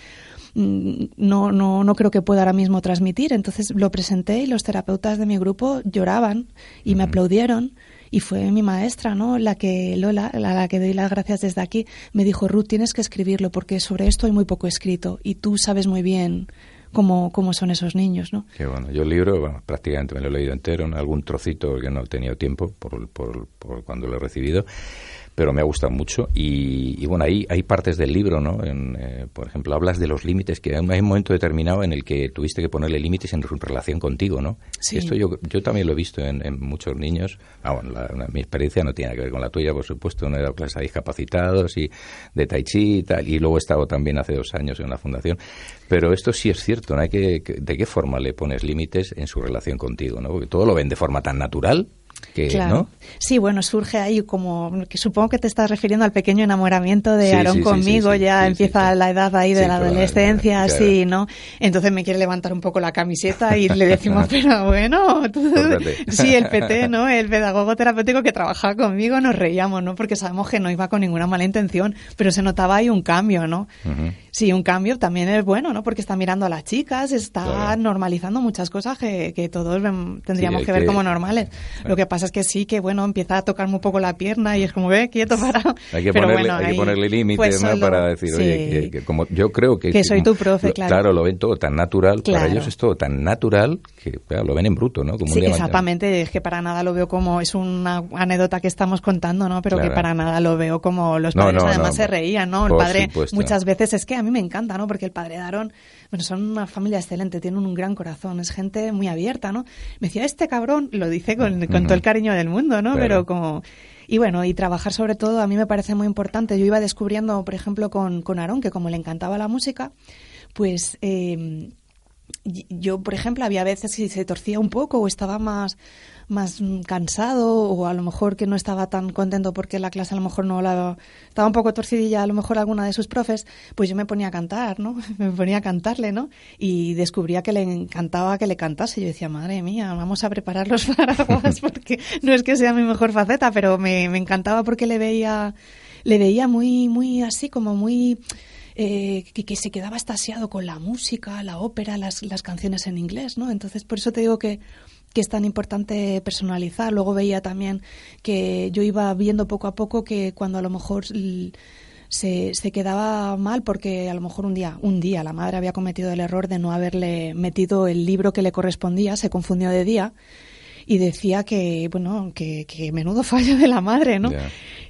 Mm, no, no, no creo que pueda ahora mismo transmitir. Entonces lo presenté y los terapeutas de mi grupo lloraban y me aplaudieron y fue mi maestra, ¿no? La que Lola, la, la, que doy las gracias desde aquí, me dijo, Ruth, tienes que escribirlo porque sobre esto hay muy poco escrito y tú sabes muy bien cómo, cómo son esos niños, ¿no? Qué bueno. Yo el libro, prácticamente me lo he leído entero, en algún trocito que no he tenido tiempo por, por, por cuando lo he recibido pero me ha gustado mucho. Y, bueno, ahí hay partes del libro, ¿no? En, eh, por ejemplo, hablas de los límites, que hay un momento determinado en el que tuviste que ponerle límites en relación contigo, ¿no? Sí. Esto yo, yo también lo he visto en, muchos niños. Ah, bueno, mi experiencia no tiene que ver con la tuya, por supuesto. No he dado clases a discapacitados y de Tai Chi y tal. Y luego he estado también hace dos años en una fundación. Pero esto sí es cierto, ¿no? Hay que, ¿De qué forma le pones límites en su relación contigo, ¿no? Porque todo lo ven de forma tan natural claro. Sí, bueno, surge ahí como que supongo que te estás refiriendo al pequeño enamoramiento de Aarón conmigo, ya empieza la edad ahí de la adolescencia, así, ¿no? Entonces me quiere levantar un poco la camiseta y le <laughs> decimos, pero bueno, <laughs> sí, el PT, <laughs> ¿no? El pedagogo terapéutico que trabajaba conmigo, nos reíamos, ¿no? Porque sabemos que no iba con ninguna mala intención, pero se notaba ahí un cambio, ¿no? Sí, un cambio también es bueno, ¿no? Porque está mirando a las chicas, está normalizando muchas cosas que, que todos tendríamos que ver como normales. Lo que pasa es que sí, que bueno, empieza a tocarme un poco la pierna y es como, ve, quieto, para. Hay que ponerle, hay que ponerle límites, pues Para decir, oye, que, como yo creo que. Que soy tu profe, claro. Claro, lo ven todo tan natural, para ellos es todo tan natural que lo ven en bruto, ¿no? Como sí, exactamente, es que para nada lo veo como, es una anécdota que estamos contando, ¿no? Pero que para nada lo veo como los padres además se reían, ¿no? El padre muchas veces es que a mí me encanta, ¿no? Porque el padre de Aaron, bueno, son una familia excelente, tienen un gran corazón, es gente muy abierta, ¿no? Me decía, este cabrón, lo dice con, todo el cariño del mundo, ¿no? Pero como... Y bueno, y trabajar sobre todo a mí me parece muy importante. Yo iba descubriendo, por ejemplo, con, con Aarón, que como le encantaba la música, pues... Eh, yo, por ejemplo, había veces que se torcía un poco o estaba más más cansado o a lo mejor que no estaba tan contento porque la clase a lo mejor no la estaba un poco torcidilla a lo mejor alguna de sus profes, pues yo me ponía a cantar, ¿no? <laughs> Me ponía a cantarle, ¿no? Y descubría que le encantaba que le cantase. Yo decía, madre mía, vamos a preparar los <laughs> paraguas porque no es que sea mi mejor faceta, pero me, me encantaba porque le veía le veía muy muy así como muy eh, que, que, se quedaba estasiado con la música, la ópera, las, las canciones en inglés, ¿no? Entonces, por eso te digo que que es tan importante personalizar. Luego veía también que yo iba viendo poco a poco que cuando a lo mejor se, se, quedaba mal porque a lo mejor un día, un día la madre había cometido el error de no haberle metido el libro que le correspondía, se confundió de día y decía que, bueno, que, que menudo fallo de la madre, ¿no?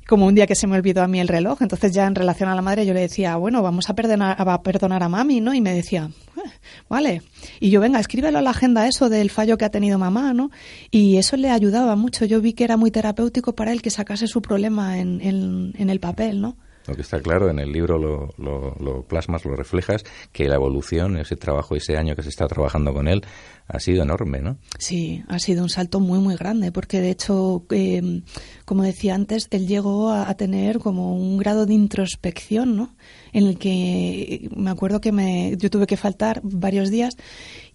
Como un día que se me olvidó a mí el reloj. Entonces ya en relación a la madre yo le decía, bueno, vamos a perdonar a, perdonar a mami, ¿no? Y me decía, eh, vale. Y yo, venga, escríbelo a la agenda eso del fallo que ha tenido mamá, ¿no? Y eso le ayudaba mucho. Yo vi que era muy terapéutico para él que sacase su problema en, en, en el papel, ¿no? Lo que está claro, en el libro lo, lo, plasmas, lo reflejas, que la evolución, ese trabajo, ese año que se está trabajando con él, ha sido enorme, ¿no? Sí, ha sido un salto muy, muy grande, porque de hecho, eh, como decía antes, él llegó a, tener como un grado de introspección, ¿no? En el que me acuerdo que me, yo tuve que faltar varios días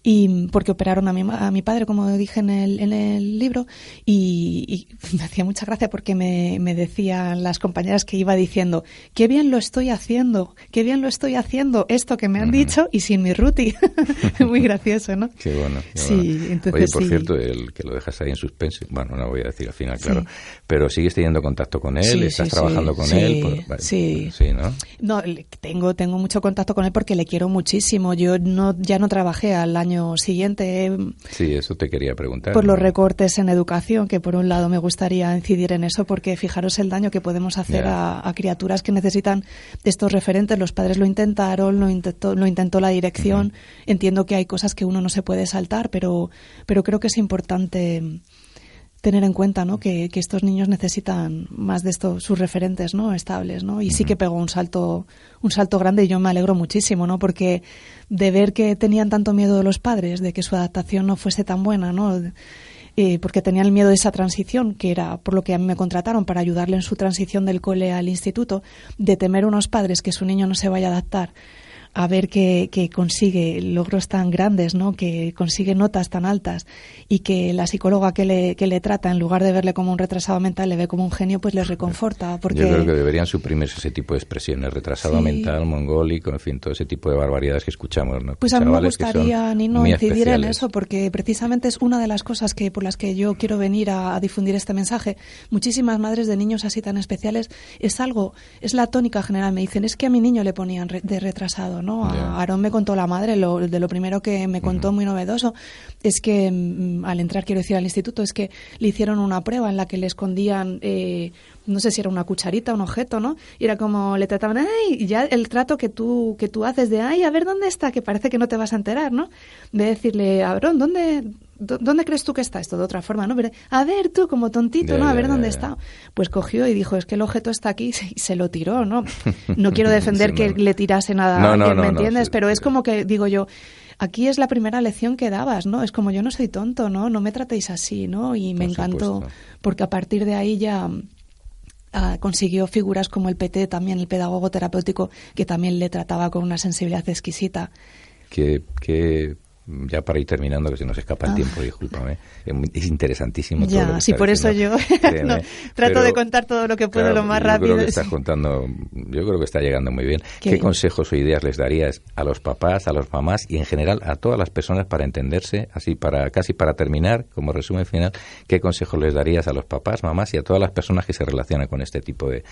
y porque operaron a mi, a mi padre, como dije en el, en el libro, y, <laughs> me hacía mucha gracia porque me, me, decían las compañeras que iba diciendo, qué bien lo estoy haciendo, qué bien lo estoy haciendo, esto que me han dicho y sin mi ruti. <laughs> Muy gracioso, ¿no? Qué bueno. sí, entonces Oye, por cierto, el que lo dejas ahí en suspense, bueno, no voy a decir al final, claro, pero sigues teniendo contacto con él, estás trabajando con él. Pues, sí, sí, ¿no? No, tengo, tengo mucho contacto con él porque le quiero muchísimo. Yo no, ya no trabajé al año año siguiente. Sí, eso te quería preguntar. Por los recortes en educación, que por un lado me gustaría incidir en eso, porque fijaros el daño que podemos hacer a, criaturas que necesitan estos referentes. Los padres lo intentaron, lo intentó, lo intentó la dirección. Entiendo que hay cosas que uno no se puede saltar, pero, pero creo que es importante tener en cuenta ¿no? que, estos niños necesitan más de esto, sus referentes ¿no? estables. ¿no? Y sí que pegó un salto, un salto grande y yo me alegro muchísimo, ¿no? porque de ver que tenían tanto miedo de los padres, de que su adaptación no fuese tan buena, ¿no? Eh, porque tenían el miedo de esa transición, que era por lo que a mí me contrataron para ayudarle en su transición del cole al instituto, de temer unos padres que su niño no se vaya a adaptar a ver que, consigue logros tan grandes, ¿no? que consigue notas tan altas y que la psicóloga que le, que le trata, en lugar de verle como un retrasado mental, le ve como un genio, pues le reconforta. Porque... Yo creo que deberían suprimirse ese tipo de expresiones, retrasado mental, mongólico, en fin, todo ese tipo de barbaridades que escuchamos. ¿no? Pues a mí me gustaría, Nino, incidir en eso, porque precisamente es una de las cosas que por las que yo quiero venir a, difundir este mensaje. Muchísimas madres de niños así tan especiales, es algo, es la tónica general. Me dicen, es que a mi niño le ponían de retrasado ¿no? Aarón me contó la madre, lo, de lo primero que me contó muy novedoso es que mm, al entrar, quiero decir, al instituto, es que le hicieron una prueba en la que le escondían, eh, no sé si era una cucharita, un objeto, ¿no? Y era como, le trataban, ay, y ya el trato que tú, que tú haces de, ay, a ver dónde está, que parece que no te vas a enterar, ¿no? De decirle, Aarón, ¿dónde, ¿dónde crees tú que está esto? De otra forma, ¿no? A ver, tú, como tontito, ¿no? A ver dónde está. Pues cogió y dijo, es que el objeto está aquí <laughs> y se lo tiró, ¿no? <laughs> No quiero defender que le tirase nada, ¿me entiendes? Pero es como que, digo yo, aquí es la primera lección que dabas, ¿no? Es como yo no soy tonto, ¿no? No me tratéis así, ¿no? Y me encantó porque a partir de ahí ya... Ah, consiguió figuras como el PT, también el pedagogo terapéutico, que también le trataba con una sensibilidad exquisita. Que ya para ir terminando, que se nos escapa el ah. tiempo, discúlpame, es interesantísimo. Ya, todo sí, por eso yo <laughs> trato de contar todo lo que puedo lo más yo rápido. Creo que estás contando, yo creo que está llegando muy bien. ¿Qué, consejos o ideas les darías a los papás, a los mamás y en general a todas las personas para entenderse, así para casi para terminar, como resumen final, qué consejos les darías a los papás, mamás y a todas las personas que se relacionan con este tipo de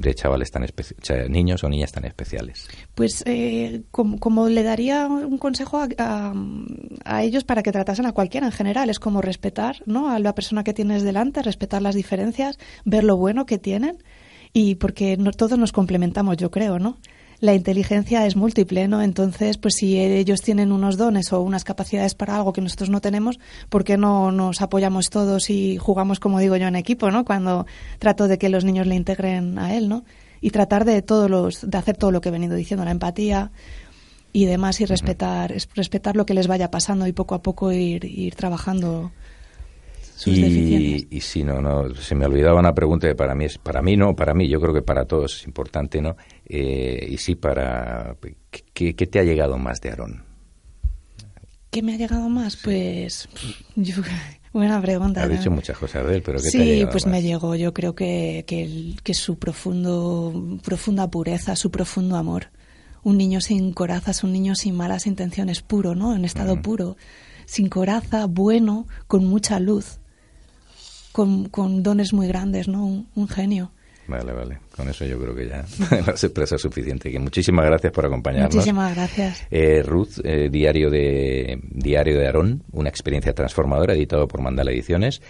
de chavales tan niños o niñas tan especiales? Pues eh, como, le daría un consejo a, a, ellos para que tratasen a cualquiera en general, es como respetar ¿no? a la persona que tienes delante, respetar las diferencias, ver lo bueno que tienen y porque no, todos nos complementamos, yo creo, ¿no? La inteligencia es múltiple, ¿no? Entonces, pues si ellos tienen unos dones o unas capacidades para algo que nosotros no tenemos, ¿por qué no nos apoyamos todos y jugamos, como digo yo, en equipo, ¿no? Cuando trato de que los niños le integren a él, ¿no? Y tratar de todos los, de hacer todo lo que he venido diciendo, la empatía y demás y respetar, respetar lo que les vaya pasando y poco a poco ir, ir trabajando y, y si no, no, se me olvidaba una pregunta que para mí es, para mí no, para mí, yo creo que para todos es importante, ¿no? Eh, y sí, para, ¿qué, te ha llegado más de Aarón? ¿Qué me ha llegado más? Pues, <laughs> buena pregunta. Ha dicho muchas cosas de él, pero ¿qué sí, te ha llegado pues me llegó, yo creo que, que, que su profundo, profunda pureza, su profundo amor. Un niño sin corazas, un niño sin malas intenciones, puro, ¿no? En estado puro, sin coraza, bueno, con mucha luz con, dones muy grandes, ¿no? Un, genio. Vale, vale. Con eso yo creo que ya <laughs> las expresa suficiente. Que muchísimas gracias por acompañarnos. Muchísimas gracias. Eh, Ruth, eh, diario de Diario de Aarón, una experiencia transformadora, editado por Mandala Ediciones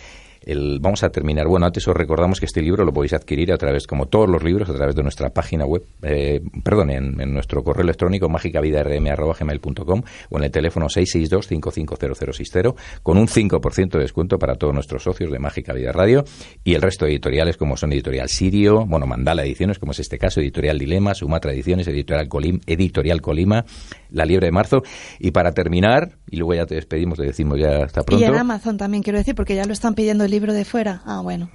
vamos a terminar. Bueno, antes os recordamos que este libro lo podéis adquirir a través, como todos los libros, a través de nuestra página web, eh, perdón, en, nuestro correo electrónico mágicavidarm.com o en el teléfono 662-550060 con un 5% de descuento para todos nuestros socios de Mágica Vida Radio y el resto de editoriales como son Editorial Sirio, bueno, Mandala Ediciones, como es este caso, Editorial Dilema, Sumatra Ediciones, Editorial, Colim, Editorial Colima, La Liebre de Marzo. Y para terminar, y luego ya te despedimos, te decimos ya hasta pronto. Y en Amazon también quiero decir, porque ya lo están pidiendo el libro de fuera. Ah, bueno.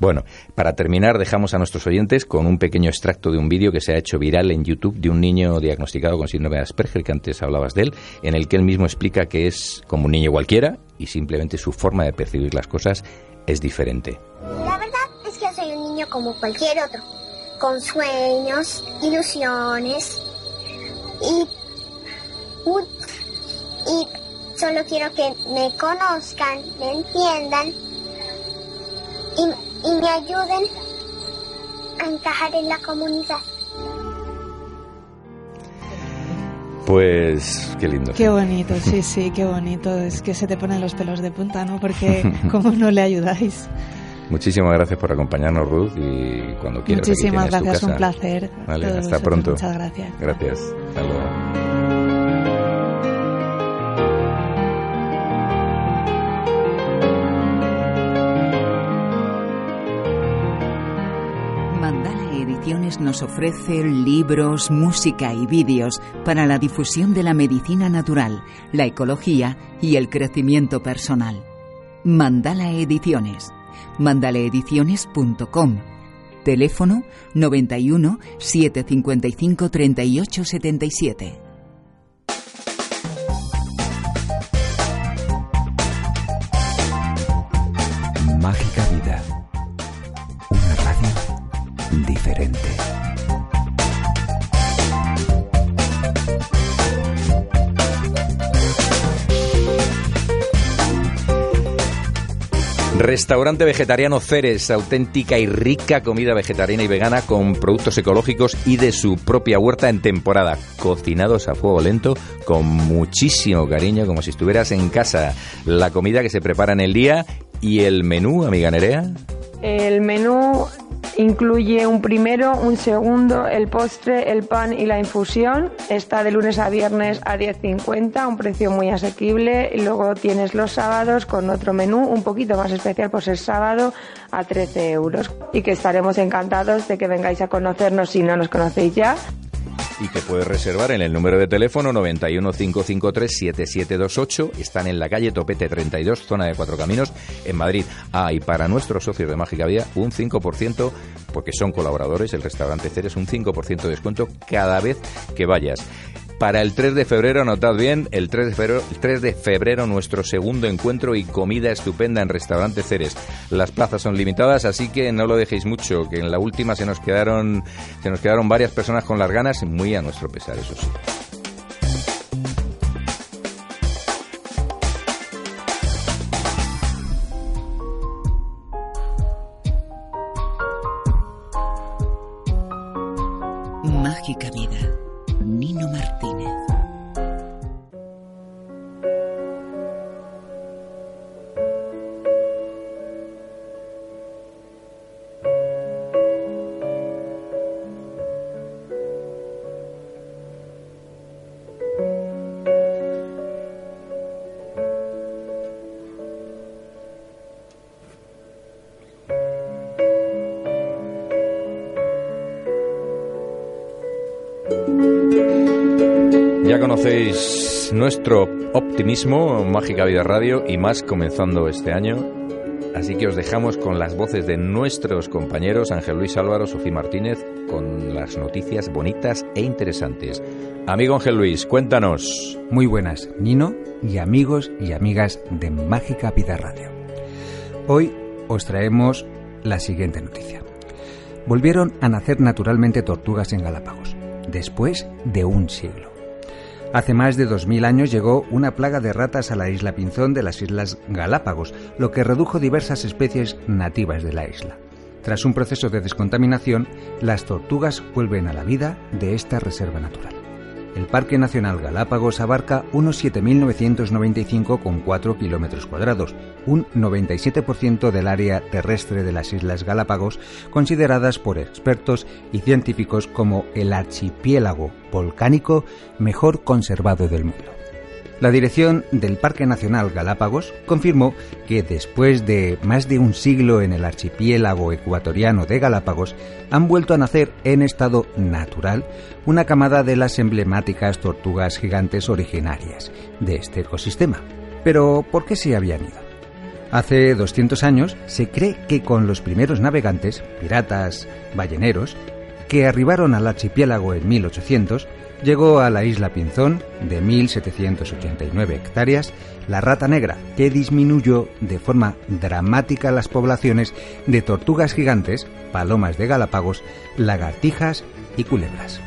Bueno, para terminar, dejamos a nuestros oyentes con un pequeño extracto de un vídeo que se ha hecho viral en YouTube de un niño diagnosticado con síndrome de Asperger, que antes hablabas de él, en el que él mismo explica que es como un niño cualquiera y simplemente su forma de percibir las cosas es diferente. La verdad es que soy un niño como cualquier otro, con sueños, ilusiones y, y Solo quiero que me conozcan, me entiendan y, y me ayuden a encajar en la comunidad. Pues qué lindo. Qué bonito, sí, sí, qué bonito. Es que se te ponen los pelos de punta, ¿no? Porque <laughs> cómo no le ayudáis. Muchísimas gracias por acompañarnos, Ruth, y cuando quieras. Muchísimas gracias, un placer. Vale, hasta pronto. Muchas gracias. Gracias. Hasta luego. Nos ofrece libros, música y vídeos para la difusión de la medicina natural, la ecología y el crecimiento personal. Mandala Ediciones. mandalaediciones.com. Teléfono 91 755 3877. Mágica Vida. Una radio diferente. Restaurante vegetariano Ceres, auténtica y rica comida vegetariana y vegana con productos ecológicos y de su propia huerta en temporada, cocinados a fuego lento con muchísimo cariño, como si estuvieras en casa. La comida que se prepara en el día y el menú, amiga Nerea. El menú Incluye un primero, un segundo, el postre, el pan y la infusión. Está de lunes a viernes a 10.50, un precio muy asequible. Y luego tienes los sábados con otro menú un poquito más especial por ser sábado a 13 euros. Y que estaremos encantados de que vengáis a conocernos si no nos conocéis ya y que puedes reservar en el número de teléfono 915537728. Están en la calle Topete 32, zona de Cuatro Caminos, en Madrid. Ah, y para nuestros socios de Mágica Vida, un 5%, porque son colaboradores, el restaurante Ceres, un 5% de descuento cada vez que vayas para el 3 de febrero, anotad bien, el 3 de febrero, el 3 de febrero nuestro segundo encuentro y comida estupenda en Restaurante Ceres. Las plazas son limitadas, así que no lo dejéis mucho, que en la última se nos quedaron se nos quedaron varias personas con las ganas, muy a nuestro pesar, eso sí. Mágica vida. Nuestro optimismo, Mágica Vida Radio y más comenzando este año. Así que os dejamos con las voces de nuestros compañeros Ángel Luis Álvaro, Sofía Martínez, con las noticias bonitas e interesantes. Amigo Ángel Luis, cuéntanos. Muy buenas, Nino y amigos y amigas de Mágica Vida Radio. Hoy os traemos la siguiente noticia. Volvieron a nacer naturalmente tortugas en Galápagos, después de un siglo. Hace más de 2.000 años llegó una plaga de ratas a la isla Pinzón de las Islas Galápagos, lo que redujo diversas especies nativas de la isla. Tras un proceso de descontaminación, las tortugas vuelven a la vida de esta reserva natural. El Parque Nacional Galápagos abarca unos 7.995,4 kilómetros cuadrados, un 97% del área terrestre de las Islas Galápagos, consideradas por expertos y científicos como el archipiélago volcánico mejor conservado del mundo. La dirección del Parque Nacional Galápagos confirmó que después de más de un siglo en el archipiélago ecuatoriano de Galápagos, han vuelto a nacer en estado natural una camada de las emblemáticas tortugas gigantes originarias de este ecosistema. Pero, ¿por qué se habían ido? Hace 200 años se cree que con los primeros navegantes, piratas, balleneros, que arribaron al archipiélago en 1800, llegó a la isla Pinzón, de 1.789 hectáreas, la rata negra, que disminuyó de forma dramática las poblaciones de tortugas gigantes, palomas de Galápagos, lagartijas y culebras.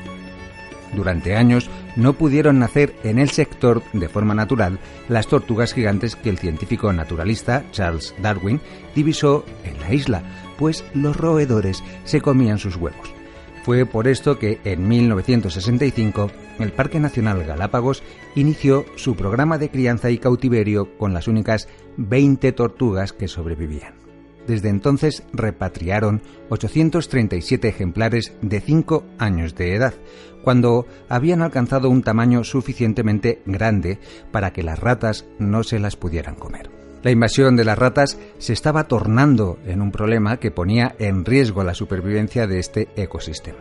Durante años no pudieron nacer en el sector de forma natural las tortugas gigantes que el científico naturalista Charles Darwin divisó en la isla, pues los roedores se comían sus huevos. Fue por esto que en 1965 el Parque Nacional Galápagos inició su programa de crianza y cautiverio con las únicas 20 tortugas que sobrevivían. Desde entonces repatriaron 837 ejemplares de 5 años de edad, cuando habían alcanzado un tamaño suficientemente grande para que las ratas no se las pudieran comer. La invasión de las ratas se estaba tornando en un problema que ponía en riesgo la supervivencia de este ecosistema.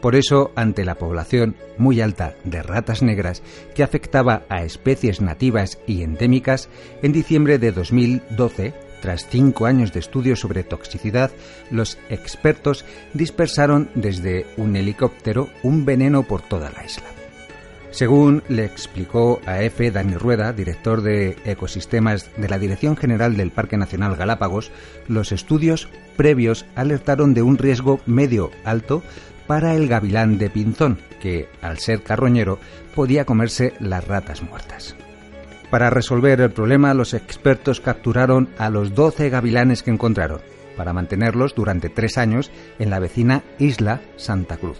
Por eso, ante la población muy alta de ratas negras que afectaba a especies nativas y endémicas, en diciembre de 2012, tras cinco años de estudios sobre toxicidad, los expertos dispersaron desde un helicóptero un veneno por toda la isla. Según le explicó a EFE Dani Rueda, director de ecosistemas de la Dirección General del Parque Nacional Galápagos, los estudios previos alertaron de un riesgo medio alto para el gavilán de pinzón, que, al ser carroñero, podía comerse las ratas muertas. Para resolver el problema, los expertos capturaron a los 12 gavilanes que encontraron, para mantenerlos durante tres años en la vecina isla Santa Cruz.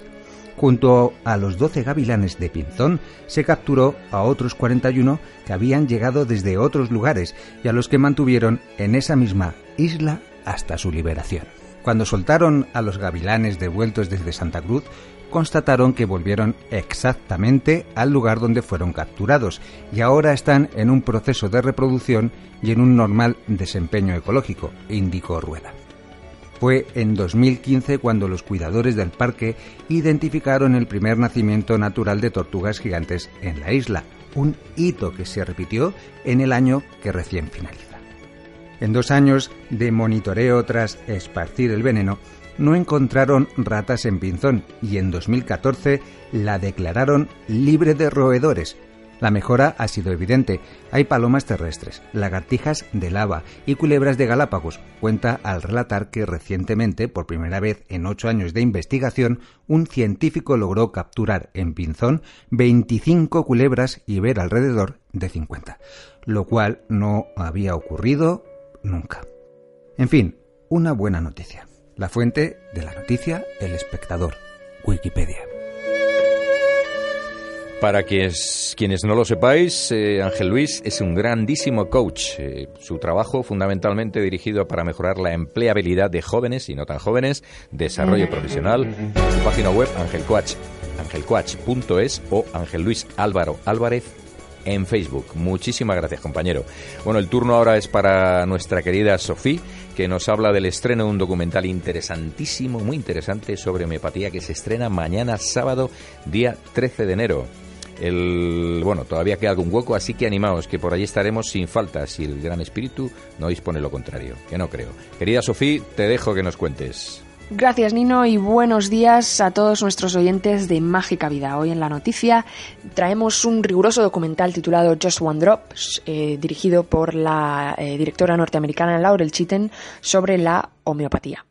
Junto a los 12 gavilanes de Pinzón se capturó a otros 41 que habían llegado desde otros lugares y a los que mantuvieron en esa misma isla hasta su liberación. Cuando soltaron a los gavilanes devueltos desde Santa Cruz, constataron que volvieron exactamente al lugar donde fueron capturados y ahora están en un proceso de reproducción y en un normal desempeño ecológico, indicó Rueda. Fue en 2015 cuando los cuidadores del parque identificaron el primer nacimiento natural de tortugas gigantes en la isla, un hito que se repitió en el año que recién finaliza. En dos años de monitoreo tras esparcir el veneno, no encontraron ratas en Pinzón y en 2014 la declararon libre de roedores, la mejora ha sido evidente. Hay palomas terrestres, lagartijas de lava y culebras de Galápagos. Cuenta al relatar que recientemente, por primera vez en ocho años de investigación, un científico logró capturar en Pinzón 25 culebras y ver alrededor de 50, lo cual no había ocurrido nunca. En fin, una buena noticia. La fuente de la noticia, el espectador, Wikipedia. Para quienes, no lo sepáis, eh, Ángel Luis es un grandísimo coach. Eh, su trabajo fundamentalmente dirigido para mejorar la empleabilidad de jóvenes y no tan jóvenes, desarrollo profesional. Su página web angelcoach, angelcoach.es o Ángel Luis Álvaro Álvarez en Facebook. Muchísimas gracias, compañero. Bueno, el turno ahora es para nuestra querida Sofía, que nos habla del estreno de un documental interesantísimo, muy interesante, sobre homeopatía, que se estrena mañana sábado, día 13 de enero. El, bueno, todavía queda algún hueco, así que animaos, que por allí estaremos sin falta si el Gran Espíritu no dispone lo contrario, que no creo. Querida Sofía, te dejo que nos cuentes. Gracias Nino y buenos días a todos nuestros oyentes de Mágica Vida. Hoy en la noticia traemos un riguroso documental titulado Just One Drop, eh, dirigido por la eh, directora norteamericana Laurel Chitten sobre la homeopatía.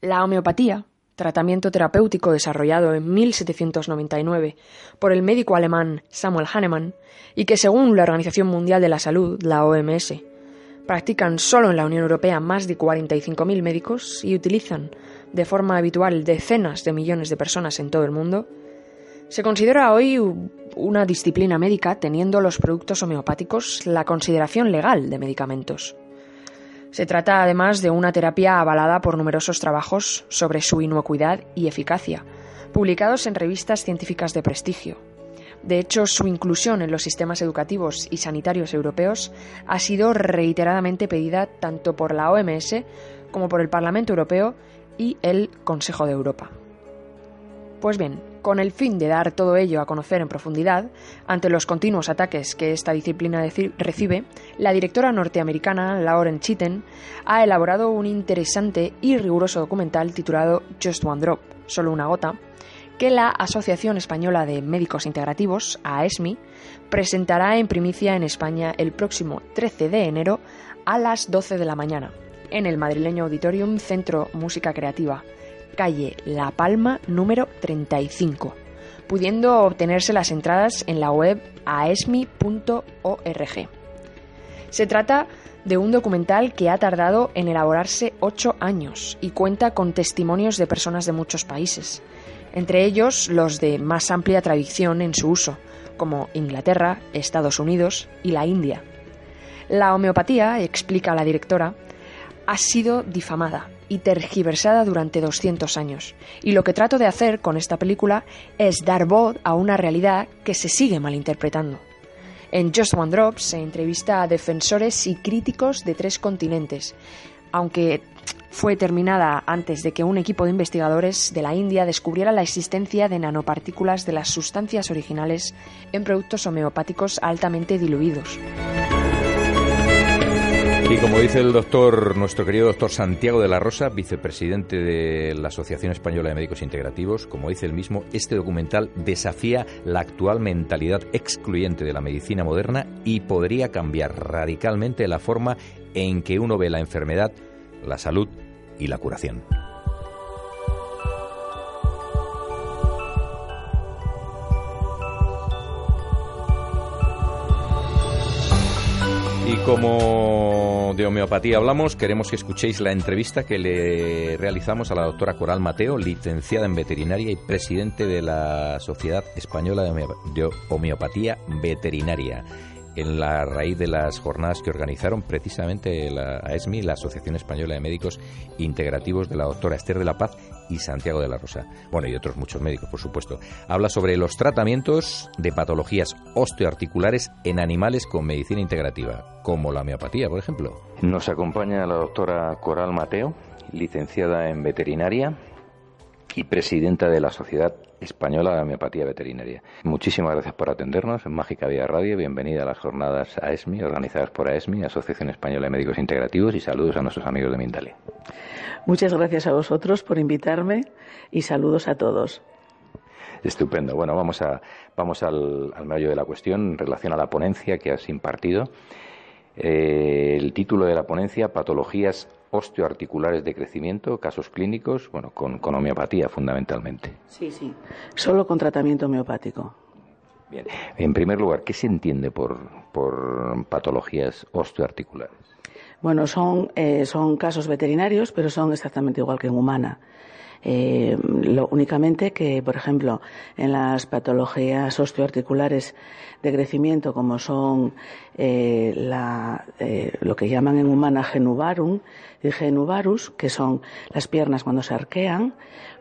La homeopatía, tratamiento terapéutico desarrollado en 1799 por el médico alemán Samuel Hahnemann y que según la Organización Mundial de la Salud, la OMS, practican solo en la Unión Europea más de 45.000 médicos y utilizan de forma habitual decenas de millones de personas en todo el mundo, se considera hoy una disciplina médica teniendo los productos homeopáticos la consideración legal de medicamentos. Se trata además de una terapia avalada por numerosos trabajos sobre su inocuidad y eficacia, publicados en revistas científicas de prestigio. De hecho, su inclusión en los sistemas educativos y sanitarios europeos ha sido reiteradamente pedida tanto por la OMS como por el Parlamento Europeo y el Consejo de Europa. Pues bien, con el fin de dar todo ello a conocer en profundidad, ante los continuos ataques que esta disciplina recibe, la directora norteamericana Lauren Chitten ha elaborado un interesante y riguroso documental titulado Just One Drop, solo una gota, que la Asociación Española de Médicos Integrativos, AESMI, presentará en primicia en España el próximo 13 de enero a las 12 de la mañana en el madrileño Auditorium Centro Música Creativa, calle La Palma número 35, pudiendo obtenerse las entradas en la web aesmi.org. Se trata de un documental que ha tardado en elaborarse ocho años y cuenta con testimonios de personas de muchos países. entre ellos los de más amplia tradición en su uso, como Inglaterra, Estados Unidos y la India. La homeopatía, explica la directora, ha sido difamada y tergiversada durante 200 años. Y lo que trato de hacer con esta película es dar voz a una realidad que se sigue malinterpretando. En Just One Drop se entrevista a defensores y críticos de tres continentes, aunque fue terminada antes de que un equipo de investigadores de la India descubriera la existencia de nanopartículas de las sustancias originales en productos homeopáticos altamente diluidos. Y como dice el doctor, nuestro querido doctor Santiago de la Rosa, vicepresidente de la Asociación Española de Médicos Integrativos, como dice él mismo, este documental desafía la actual mentalidad excluyente de la medicina moderna y podría cambiar radicalmente la forma en que uno ve la enfermedad, la salud y la curación. Como de homeopatía hablamos, queremos que escuchéis la entrevista que le realizamos a la doctora Coral Mateo, licenciada en veterinaria y presidente de la Sociedad Española de Homeopatía Veterinaria en la raíz de las jornadas que organizaron precisamente la AESMI, la Asociación Española de Médicos Integrativos de la doctora Esther de la Paz y Santiago de la Rosa. Bueno, y otros muchos médicos, por supuesto. Habla sobre los tratamientos de patologías osteoarticulares en animales con medicina integrativa, como la homeopatía, por ejemplo. Nos acompaña la doctora Coral Mateo, licenciada en veterinaria y presidenta de la Sociedad Española de Homeopatía Veterinaria. Muchísimas gracias por atendernos en Mágica Vía Radio. Bienvenida a las jornadas AESMI, organizadas por AESMI, Asociación Española de Médicos Integrativos, y saludos a nuestros amigos de Mindalia. Muchas gracias a vosotros por invitarme y saludos a todos. Estupendo. Bueno, vamos, a, vamos al, al meollo de la cuestión en relación a la ponencia que has impartido. Eh, el título de la ponencia, Patologías osteoarticulares de crecimiento, casos clínicos, bueno, con, homeopatía fundamentalmente. Sí, sí, solo con tratamiento homeopático. Bien, en primer lugar, ¿qué se entiende por, por patologías osteoarticulares? Bueno, son, eh, son casos veterinarios, pero son exactamente igual que en humana. Eh, lo, únicamente que, por ejemplo, en las patologías osteoarticulares de crecimiento, como son eh, la, eh, lo que llaman en humana genuvarum y genuvarus, que son las piernas cuando se arquean,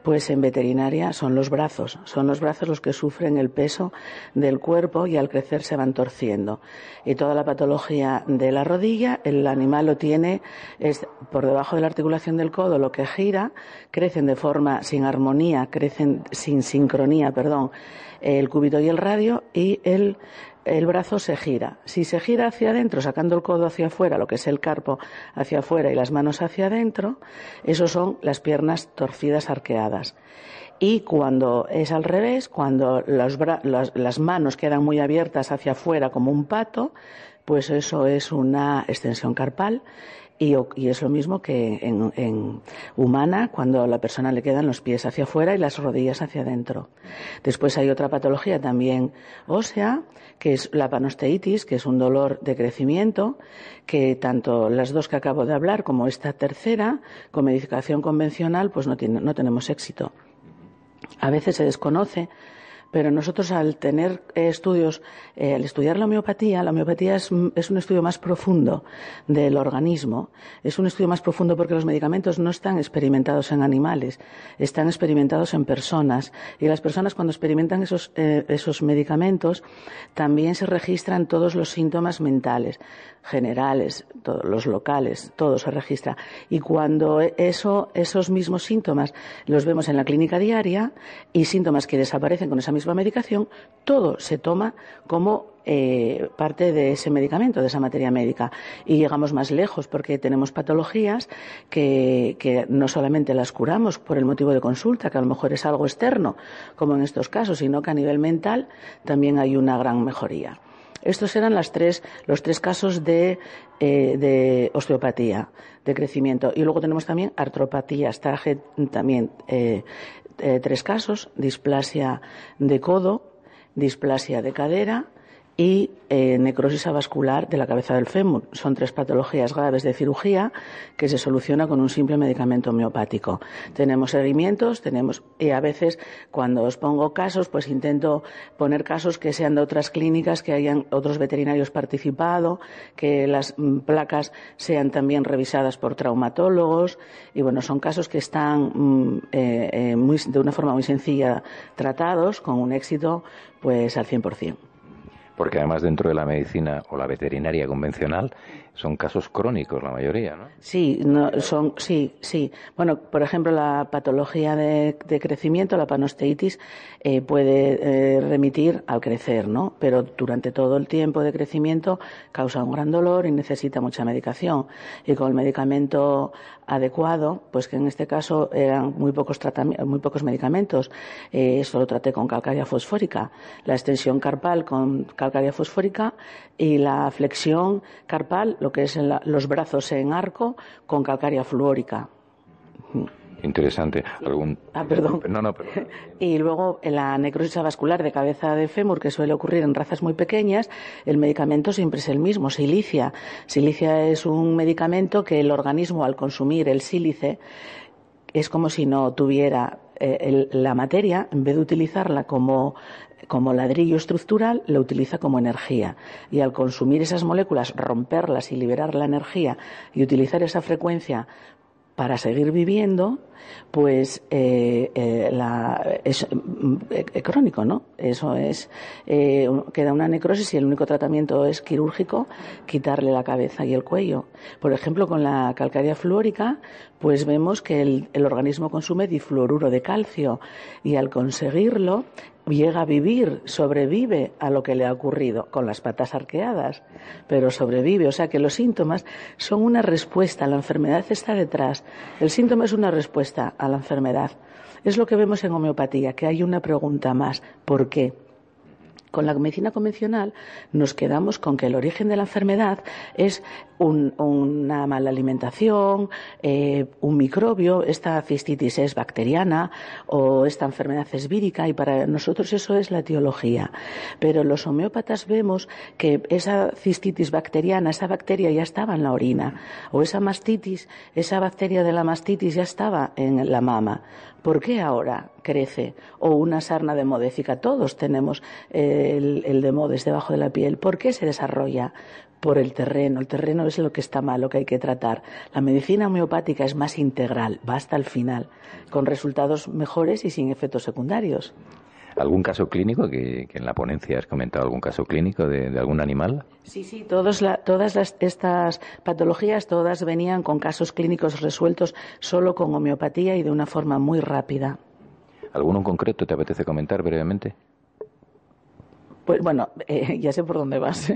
pues en veterinaria son los brazos, son los brazos los que sufren el peso del cuerpo y al crecer se van torciendo. Y toda la patología de la rodilla, el animal lo tiene es por debajo de la articulación del codo, lo que gira, crecen de forma sin armonía, crecen sin sincronía, perdón, el cúbito y el radio y el el brazo se gira. Si se gira hacia adentro, sacando el codo hacia afuera, lo que es el carpo hacia afuera y las manos hacia adentro, eso son las piernas torcidas arqueadas. Y cuando es al revés, cuando las manos quedan muy abiertas hacia afuera como un pato, pues eso es una extensión carpal y, es lo mismo que en, humana, cuando a la persona le quedan los pies hacia afuera y las rodillas hacia adentro. Después hay otra patología también ósea, que es la panosteitis, que es un dolor de crecimiento, que tanto las dos que acabo de hablar como esta tercera, con medicación convencional, pues no, tiene, no tenemos éxito. A veces se desconoce pero nosotros al tener estudios, eh, al estudiar la homeopatía, la homeopatía es, un estudio más profundo del organismo, es un estudio más profundo porque los medicamentos no están experimentados en animales, están experimentados en personas y las personas cuando experimentan esos, eh, esos medicamentos también se registran todos los síntomas mentales, generales, los locales, todo se registra. Y cuando eso, esos mismos síntomas los vemos en la clínica diaria y síntomas que desaparecen con esa misma medicación, todo se toma como eh, parte de ese medicamento, de esa materia médica. Y llegamos más lejos porque tenemos patologías que, no solamente las curamos por el motivo de consulta, que a lo mejor es algo externo, como en estos casos, sino que a nivel mental también hay una gran mejoría. Estos eran los tres casos de, eh, osteopatía, de crecimiento. Y luego tenemos también artropatías. Traje también eh, eh, tres casos, displasia de codo, displasia de cadera y eh, necrosis avascular de la cabeza del fémur. Son tres patologías graves de cirugía que se soluciona con un simple medicamento homeopático. Tenemos seguimientos, tenemos y a veces cuando os pongo casos, pues intento poner casos que sean de otras clínicas, que hayan otros veterinarios participado, que las mm, placas sean también revisadas por traumatólogos y bueno, son casos que están mm, eh, eh, de una forma muy sencilla tratados con un éxito pues al 100%. Porque además dentro de la medicina o la veterinaria convencional son casos crónicos la mayoría, ¿no? Sí, no, son, sí, sí. Bueno, por ejemplo, la patología de, crecimiento, la panosteitis, eh, puede eh, remitir al crecer, ¿no? Pero durante todo el tiempo de crecimiento causa un gran dolor y necesita mucha medicación. Y con el medicamento adecuado, pues que en este caso eran muy pocos, muy pocos medicamentos, eh, solo traté con calcaria fosfórica, la extensión carpal con calcaria fosfórica y la flexión carpal lo que es los brazos en arco con calcaria fluórica. Interesante. ¿Algún... Ah, perdón. No, no, <laughs> Y luego en la necrosis vascular de cabeza de fémur, que suele ocurrir en razas muy pequeñas, el medicamento siempre es el mismo, silicia. Silicia es un medicamento que el organismo al consumir el sílice es como si no tuviera eh, la materia, en vez de utilizarla como como ladrillo estructural, lo utiliza como energía. Y al consumir esas moléculas, romperlas y liberar la energía y utilizar esa frecuencia para seguir viviendo, pues eh, eh, es eh, crónico, ¿no? Eso es, queda una necrosis y el único tratamiento es quirúrgico, quitarle la cabeza y el cuello. Por ejemplo, con la calcaria fluórica, pues vemos que el organismo consume difluoruro de calcio y al conseguirlo, llega a vivir, sobrevive a lo que le ha ocurrido con las patas arqueadas, pero sobrevive. O sea que los síntomas son una respuesta, la enfermedad está detrás. El síntoma es una respuesta a la enfermedad. Es lo que vemos en homeopatía, que hay una pregunta más. ¿Por qué? Con la medicina convencional nos quedamos con que el origen de la enfermedad es una mala alimentación, eh, un microbio, esta cistitis es bacteriana o esta enfermedad es vírica y para nosotros eso es la etiología. Pero los homeópatas vemos que esa cistitis bacteriana, esa bacteria ya estaba en la orina o esa mastitis, esa bacteria de la mastitis ya estaba en la mama. ¿Por qué ahora crece? O una sarna demodéfica. Todos tenemos el, el demodes debajo de la piel. ¿Por qué se desarrolla? Por el terreno. El terreno es lo que está mal, lo que hay que tratar. La medicina homeopática es más integral, va hasta el final, con resultados mejores y sin efectos secundarios. ¿Algún caso clínico que, en la ponencia has comentado algún caso clínico de, algún animal? Sí, sí, todas estas patologías todas venían con casos clínicos resueltos solo con homeopatía y de una forma muy rápida. ¿Alguno en concreto te apetece comentar brevemente? Pues bueno, eh, ya sé por dónde vas. <laughs>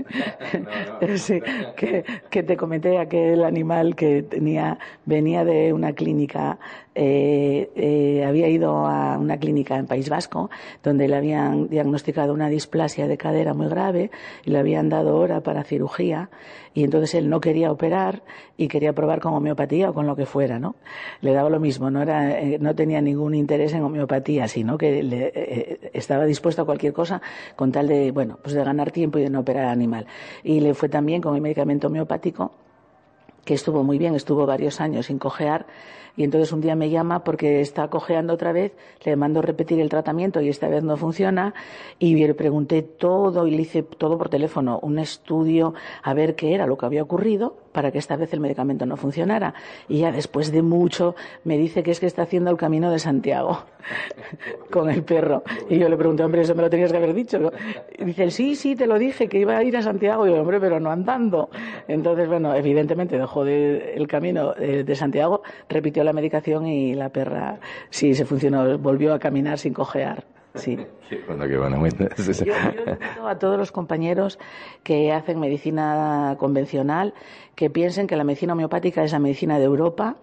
<laughs> sí, que, que, te comenté aquel animal que tenía, venía de una clínica eh, eh, había ido a una clínica en País Vasco donde le habían diagnosticado una displasia de cadera muy grave y le habían dado hora para cirugía y entonces él no quería operar y quería probar con homeopatía o con lo que fuera, ¿no? Le daba lo mismo, no era, eh, no tenía ningún interés en homeopatía, sino que le, eh, estaba dispuesto a cualquier cosa con tal de, bueno, pues de ganar tiempo y de no operar al animal. Y le fue también con el medicamento homeopático que estuvo muy bien, estuvo varios años sin cojear y entonces un día me llama porque está cojeando otra vez, le mando repetir el tratamiento y esta vez no funciona y le pregunté todo y le hice todo por teléfono, un estudio a ver qué era lo que había ocurrido para que esta vez el medicamento no funcionara. Y ya después de mucho me dice que es que está haciendo el camino de Santiago <laughs> con el perro. Y yo le pregunté, hombre, eso me lo tenías que haber dicho. Dice, sí, sí, te lo dije, que iba a ir a Santiago. Y yo, hombre, pero no andando. Entonces, bueno, evidentemente dejó de, el camino eh, de Santiago, repitió la medicación y la perra sí se funcionó, volvió a caminar sin cojear. Sí. <laughs> bueno, que bueno, yo, invito a todos los compañeros que hacen medicina convencional que piensen que la medicina homeopática es la medicina de Europa.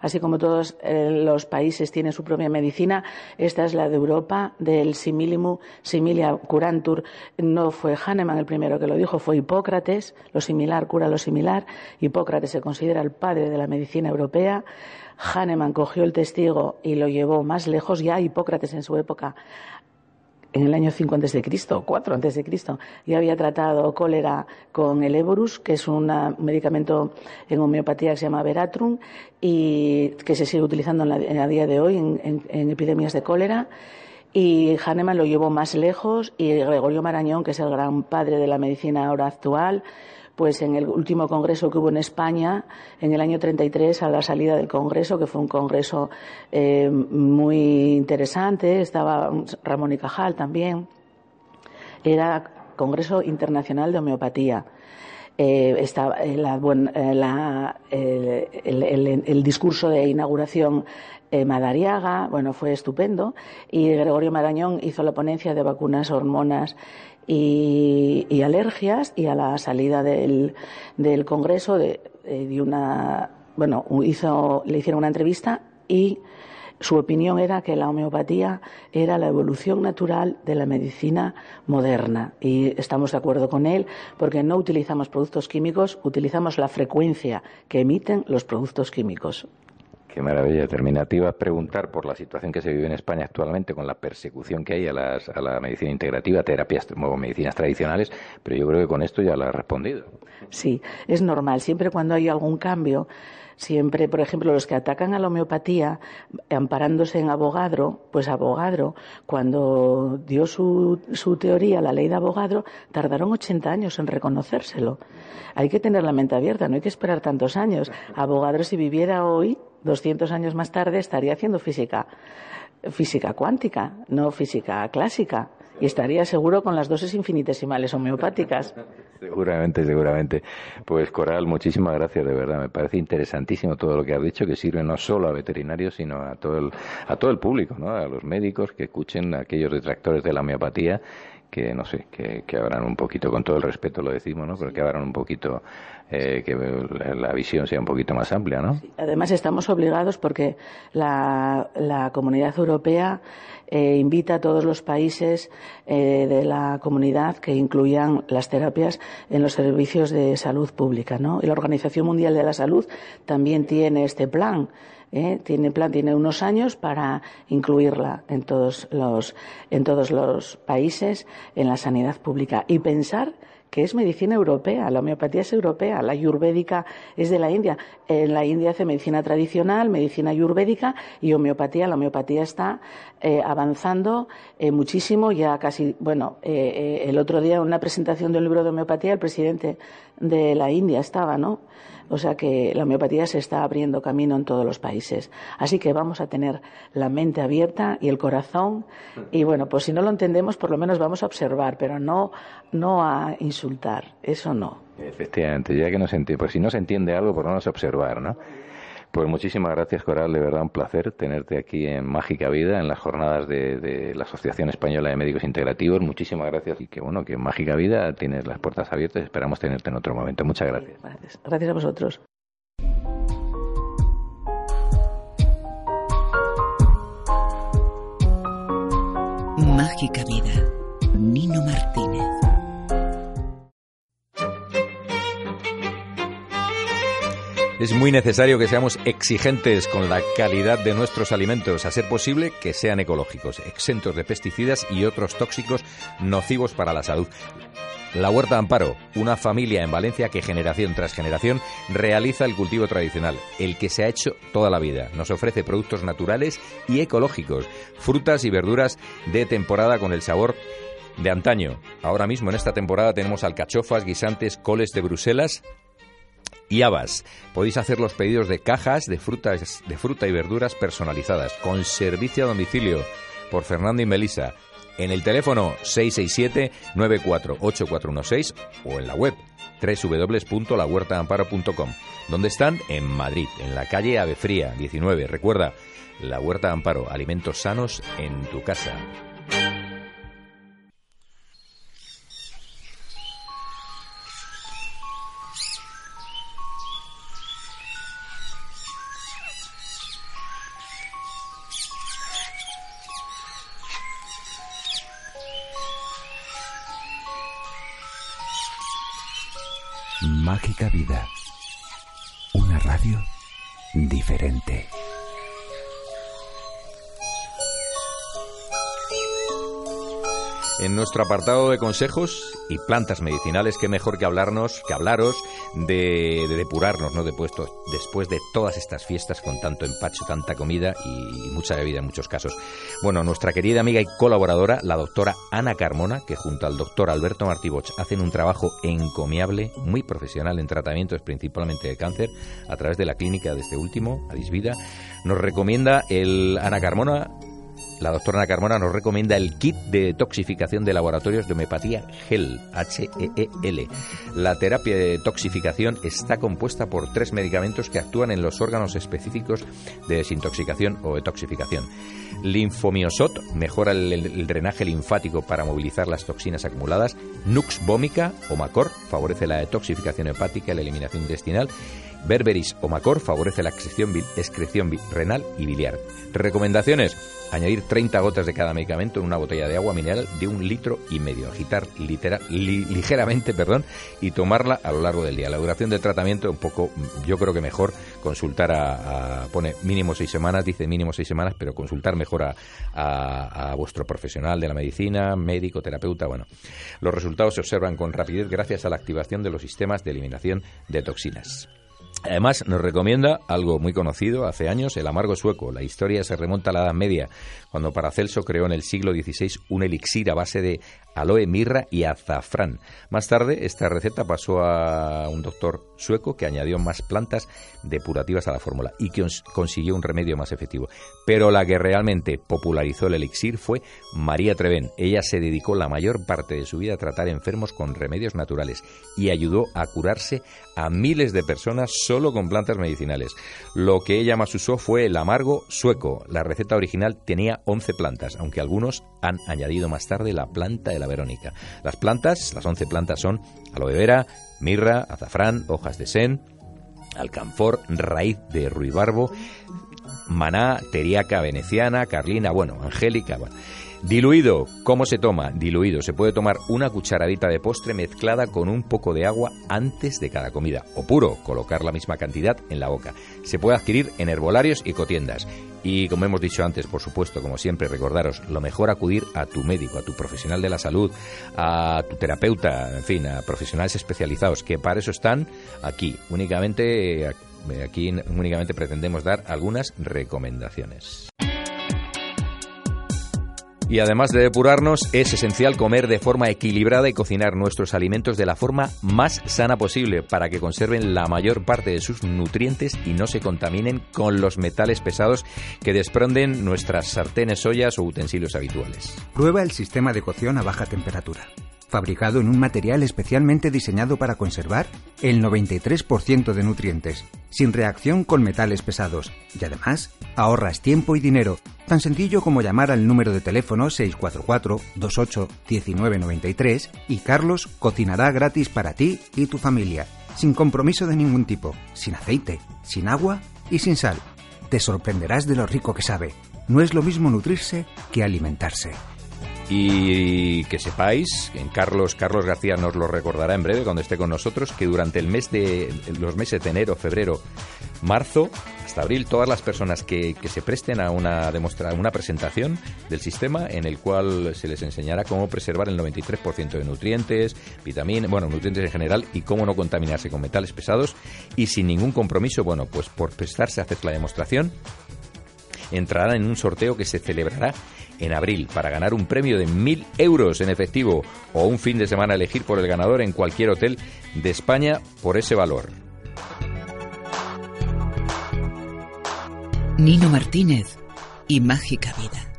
Así como todos eh, los países tienen su propia medicina, esta es la de Europa, del similimu similia curantur. No fue Hahnemann el primero que lo dijo, fue Hipócrates. Lo similar cura lo similar. Hipócrates se considera el padre de la medicina europea. Hahnemann cogió el testigo y lo llevó más lejos. Ya Hipócrates en su época en el año 5 antes de Cristo, 4 antes de Cristo, ya había tratado cólera con el Eborus, que es un medicamento en homeopatía que se llama Veratrum y que se sigue utilizando en a día de hoy en, epidemias de cólera. Y Hahnemann lo llevó más lejos y Gregorio Marañón, que es el gran padre de la medicina ahora actual, pues en el último congreso que hubo en España, en el año 33, a la salida del congreso, que fue un congreso eh, muy interesante, estaba Ramón y Cajal también, era Congreso Internacional de Homeopatía. Eh, estaba eh, el, discurso de inauguración Madariaga, bueno, fue estupendo, y Gregorio Marañón hizo la ponencia de vacunas, hormonas y, alergias y a la salida del, del Congreso de, de, una, bueno, hizo, le hicieron una entrevista y su opinión era que la homeopatía era la evolución natural de la medicina moderna y estamos de acuerdo con él porque no utilizamos productos químicos, utilizamos la frecuencia que emiten los productos químicos. Qué maravilla. Terminativa preguntar por la situación que se vive en España actualmente con la persecución que hay a, la medicina integrativa, terapias o medicinas tradicionales, pero yo creo que con esto ya lo ha respondido. Sí, es normal. Siempre cuando hay algún cambio, siempre, por ejemplo, los que atacan a la homeopatía, amparándose en Abogadro, pues Abogadro, cuando dio su, su teoría, la ley de Abogadro, tardaron 80 años en reconocérselo. Hay que tener la mente abierta, no hay que esperar tantos años. Abogadro, si viviera hoy, 200 años más tarde estaría haciendo física, física cuántica, no física clásica. Y estaría seguro con las dosis infinitesimales homeopáticas. <laughs> Seguramente, seguramente. Pues Coral, muchísimas gracias, de verdad. Me parece interesantísimo todo lo que has dicho, que sirve no solo a veterinarios, sino a todo el, a todo el público, ¿no? a los médicos que escuchen a aquellos detractores de la homeopatía que no sé, que, que abran un poquito, con todo el respeto lo decimos, ¿no? Pero que abran un poquito, eh, que la visión sea un poquito más amplia, ¿no? además estamos obligados porque la, la comunidad europea eh, invita a todos los países eh, de la comunidad que incluyan las terapias en los servicios de salud pública, ¿no? Y la Organización Mundial de la Salud también tiene este plan ¿eh? tiene plan, tiene unos años para incluirla en todos los, en todos los países en la sanidad pública y pensar que es medicina europea, la homeopatía es europea, la ayurvédica es de la India. En la India hace medicina tradicional, medicina ayurvédica y homeopatía. La homeopatía está eh, avanzando eh, muchísimo, ya casi, bueno, el otro día en una presentación de un libro de homeopatía el presidente de la India estaba, ¿no? O sea que la homeopatía se está abriendo camino en todos los países. Así que vamos a tener la mente abierta y el corazón. Y bueno, pues si no lo entendemos, por lo menos vamos a observar, pero no, no a insultar. Eso no. Efectivamente, ya que no se entiende, pues si no se entiende algo, por lo menos observar, ¿no? Pues muchísimas gracias, Coral. De verdad, un placer tenerte aquí en Mágica Vida, en las jornadas de, la Asociación Española de Médicos Integrativos. Muchísimas gracias y que bueno, que en Mágica Vida tienes las puertas abiertas. Esperamos tenerte en otro momento. Muchas gracias. Gracias, gracias a vosotros. Mágica Vida. Nino Martínez. Es muy necesario que seamos exigentes con la calidad de nuestros alimentos, a ser posible que sean ecológicos, exentos de pesticidas y otros tóxicos nocivos para la salud. La Huerta Amparo, una familia en Valencia que generación tras generación realiza el cultivo tradicional, el que se ha hecho toda la vida. Nos ofrece productos naturales y ecológicos, frutas y verduras de temporada con el sabor de antaño. Ahora mismo en esta temporada tenemos alcachofas, guisantes, coles de Bruselas, y habas. Podéis hacer los pedidos de cajas de frutas, de fruta y verduras personalizadas con servicio a domicilio por Fernando y Melisa en el teléfono 667-948416 o en la web www.lahuertaamparo.com, donde están en Madrid, en la calle Avefría 19. Recuerda, la Huerta Amparo, alimentos sanos en tu casa. Mágica Vida. Una radio diferente. En nuestro apartado de consejos y plantas medicinales, qué mejor que hablarnos, que hablaros de, depurarnos, ¿no? Depuesto, después de todas estas fiestas con tanto empacho, tanta comida y, mucha bebida en muchos casos. Bueno, nuestra querida amiga y colaboradora, la doctora Ana Carmona, que junto al doctor Alberto Martiboch hacen un trabajo encomiable, muy profesional en tratamientos principalmente de cáncer, a través de la clínica de este último, Adisvida, nos recomienda el Ana Carmona la doctora Carmona nos recomienda el kit de detoxificación de laboratorios de homeopatía GEL, H-E-E-L. La terapia de detoxificación está compuesta por tres medicamentos que actúan en los órganos específicos de desintoxicación o detoxificación. Linfomiosot mejora el, drenaje linfático para movilizar las toxinas acumuladas. Nux vomica o Macor favorece la detoxificación hepática y la eliminación intestinal. Berberis o Macor favorece la excreción, excreción renal y biliar. Recomendaciones Añadir 30 gotas de cada medicamento en una botella de agua mineral de un litro y medio. Agitar ligeramente perdón, y tomarla a lo largo del día. La duración del tratamiento, un poco, yo creo que mejor consultar a, pone mínimo seis semanas, dice mínimo seis semanas, pero consultar mejor a, a, vuestro profesional de la medicina, médico, terapeuta. Bueno, los resultados se observan con rapidez gracias a la activación de los sistemas de eliminación de toxinas. Además, nos recomienda algo muy conocido hace años, el amargo sueco. La historia se remonta a la Edad Media, cuando Paracelso creó en el siglo XVI un elixir a base de aloe, mirra y azafrán. Más tarde, esta receta pasó a un doctor sueco que añadió más plantas depurativas a la fórmula y que consiguió un remedio más efectivo. Pero la que realmente popularizó el elixir fue María Treven. Ella se dedicó la mayor parte de su vida a tratar enfermos con remedios naturales y ayudó a curarse a miles de personas solo con plantas medicinales. Lo que ella más usó fue el amargo sueco. La receta original tenía 11 plantas, aunque algunos han añadido más tarde la planta de la Verónica. Las plantas, las 11 plantas son aloe vera, mirra, azafrán, hojas de sen, alcanfor, raíz de ruibarbo, maná, teriaca veneciana, carlina, bueno, angélica. Diluido, ¿cómo se toma? Diluido, se puede tomar una cucharadita de postre mezclada con un poco de agua antes de cada comida. O puro, colocar la misma cantidad en la boca. Se puede adquirir en herbolarios y cotiendas. Y como hemos dicho antes, por supuesto, como siempre, recordaros, lo mejor acudir a tu médico, a tu profesional de la salud, a tu terapeuta, en fin, a profesionales especializados, que para eso están aquí. Únicamente, aquí únicamente pretendemos dar algunas recomendaciones. Y además de depurarnos, es esencial comer de forma equilibrada y cocinar nuestros alimentos de la forma más sana posible para que conserven la mayor parte de sus nutrientes y no se contaminen con los metales pesados que desprenden nuestras sartenes, ollas o utensilios habituales. Prueba el sistema de cocción a baja temperatura fabricado en un material especialmente diseñado para conservar el 93% de nutrientes, sin reacción con metales pesados, y además ahorras tiempo y dinero, tan sencillo como llamar al número de teléfono 644-28-1993 y Carlos cocinará gratis para ti y tu familia, sin compromiso de ningún tipo, sin aceite, sin agua y sin sal. Te sorprenderás de lo rico que sabe. No es lo mismo nutrirse que alimentarse. Y que sepáis, en Carlos, Carlos García nos lo recordará en breve cuando esté con nosotros, que durante el mes de los meses de enero, febrero, marzo, hasta abril, todas las personas que, se presten a una demostra, una presentación del sistema en el cual se les enseñará cómo preservar el 93% de nutrientes, vitaminas, bueno, nutrientes en general y cómo no contaminarse con metales pesados y sin ningún compromiso, bueno, pues por prestarse a hacer la demostración, entrarán en un sorteo que se celebrará en abril para ganar un premio de 1.000 euros en efectivo o un fin de semana elegir por el ganador en cualquier hotel de España por ese valor. Nino Martínez y Mágica Vida.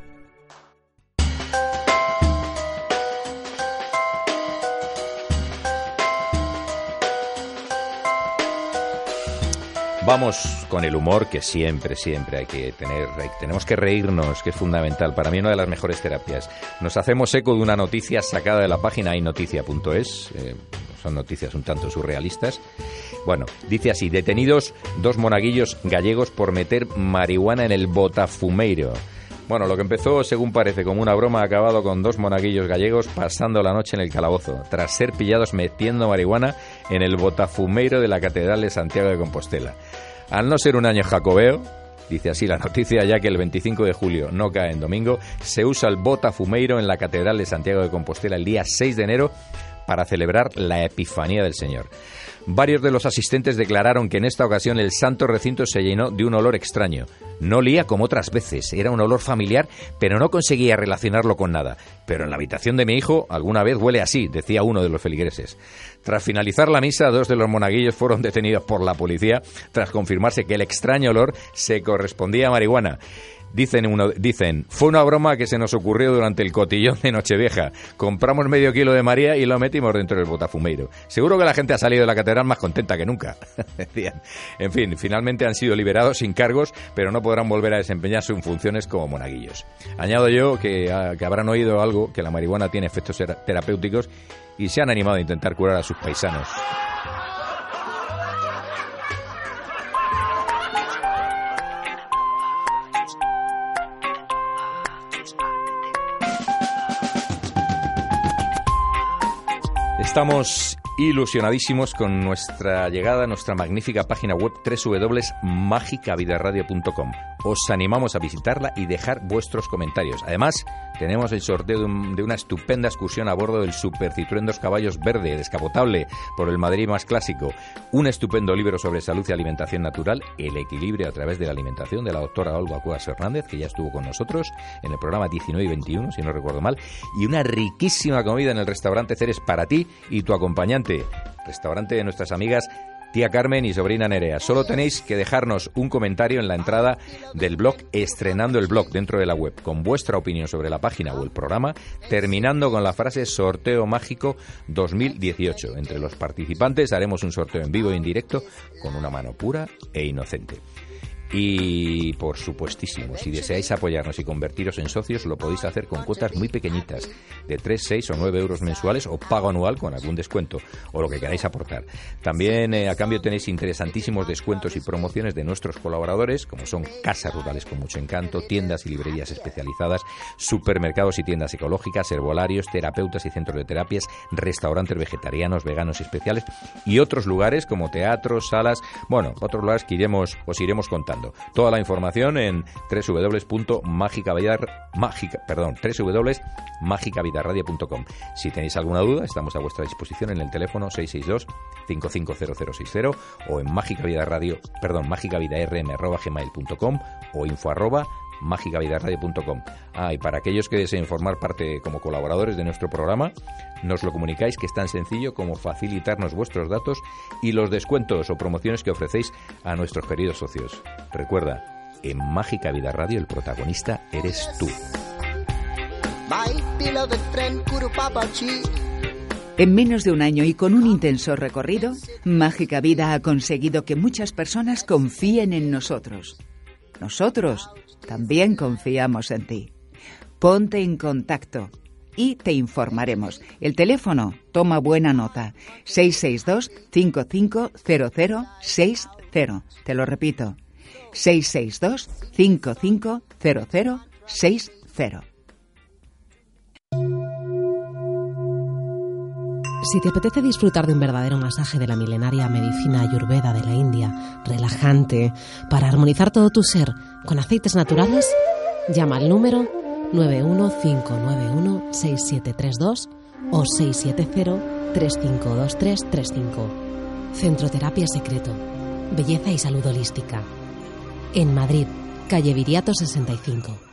Vamos con el humor que siempre, siempre hay que tener. tenemos que reírnos, que es fundamental. Para mí una de las mejores terapias. Nos hacemos eco de una noticia sacada de la página inoticia.es. Eh, son noticias un tanto surrealistas. Bueno, dice así, detenidos dos monaguillos gallegos por meter marihuana en el botafumeiro. Bueno, lo que empezó, según parece, como una broma, ha acabado con dos monaguillos gallegos pasando la noche en el calabozo, tras ser pillados metiendo marihuana en el botafumeiro de la Catedral de Santiago de Compostela. Al no ser un año jacobeo, Dice así la noticia, ya que el 25 de julio no cae en domingo, se usa el botafumeiro en la Catedral de Santiago de Compostela el día 6 de enero para celebrar la Epifanía del Señor. Varios de los asistentes declararon que en esta ocasión el santo recinto se llenó de un olor extraño. No olía como otras veces, era un olor familiar, pero no conseguía relacionarlo con nada. Pero en la habitación de mi hijo alguna vez huele así, decía uno de los feligreses. Tras finalizar la misa, dos de los monaguillos fueron detenidos por la policía tras confirmarse que el extraño olor se correspondía a marihuana. Dicen, uno, dicen, fue una broma que se nos ocurrió durante el cotillón de Nochevieja. Compramos medio kilo de María y lo metimos dentro del botafumeiro. Seguro que la gente ha salido de la catedral más contenta que nunca. <laughs> En fin, finalmente han sido liberados sin cargos, pero no podrán volver a desempeñar sus funciones como monaguillos. Añado yo que, ah, que habrán oído algo, que la marihuana tiene efectos terapéuticos y se han animado a intentar curar a sus paisanos. Estamos ilusionadísimos con nuestra llegada a nuestra magnífica página web www.magicavidaradio.com. Os animamos a visitarla y dejar vuestros comentarios. Además, tenemos el sorteo de, una estupenda excursión a bordo del Super Citroën Dos Caballos Verde, descapotable por el Madrid más clásico. Un estupendo libro sobre salud y alimentación natural, el equilibrio a través de la alimentación de la doctora Olga Cuevas Hernández, que ya estuvo con nosotros en el programa 19 y 21, si no recuerdo mal. Y una riquísima comida en el restaurante Ceres para ti y tu acompañante. Restaurante de nuestras amigas tía Carmen y sobrina Nerea. Solo tenéis que dejarnos un comentario en la entrada del blog, estrenando el blog dentro de la web, con vuestra opinión sobre la página o el programa, terminando con la frase sorteo mágico 2018. Entre los participantes haremos un sorteo en vivo e indirecto con una mano pura e inocente. Y por supuestísimo, si deseáis apoyarnos y convertiros en socios, lo podéis hacer con cuotas muy pequeñitas, de 3, 6 o 9 euros mensuales o pago anual con algún descuento o lo que queráis aportar. También eh, a cambio tenéis interesantísimos descuentos y promociones de nuestros colaboradores, como son casas rurales con mucho encanto, tiendas y librerías especializadas, supermercados y tiendas ecológicas, herbolarios, terapeutas y centros de terapias, restaurantes vegetarianos, veganos y especiales y otros lugares como teatros, salas, bueno, otros lugares que iremos, os iremos contando. Toda la información en www.magicavidarradio.com. Si tenéis alguna duda, estamos a vuestra disposición en el teléfono 662 550060 o en magicavidarradio, perdón, magicavidarm@gmail.com o info arroba magicavidarradio.com. Ah, y para aquellos que deseen formar parte como colaboradores de nuestro programa, nos lo comunicáis que es tan sencillo como facilitarnos vuestros datos y los descuentos o promociones que ofrecéis a nuestros queridos socios. Recuerda, en Mágica Vida Radio el protagonista eres tú. En menos de un año y con un intenso recorrido, Mágica Vida ha conseguido que muchas personas confíen en nosotros. Nosotros también confiamos en ti. Ponte en contacto y te informaremos. El teléfono, toma buena nota, 662-550060. Te lo repito, 662-550060. Si te apetece disfrutar de un verdadero masaje de la milenaria medicina ayurveda de la India, relajante, para armonizar todo tu ser con aceites naturales, llama al número 915916732 o 670352335. Centro Terapia Secreto. Belleza y salud holística. En Madrid, calle Viriato 65.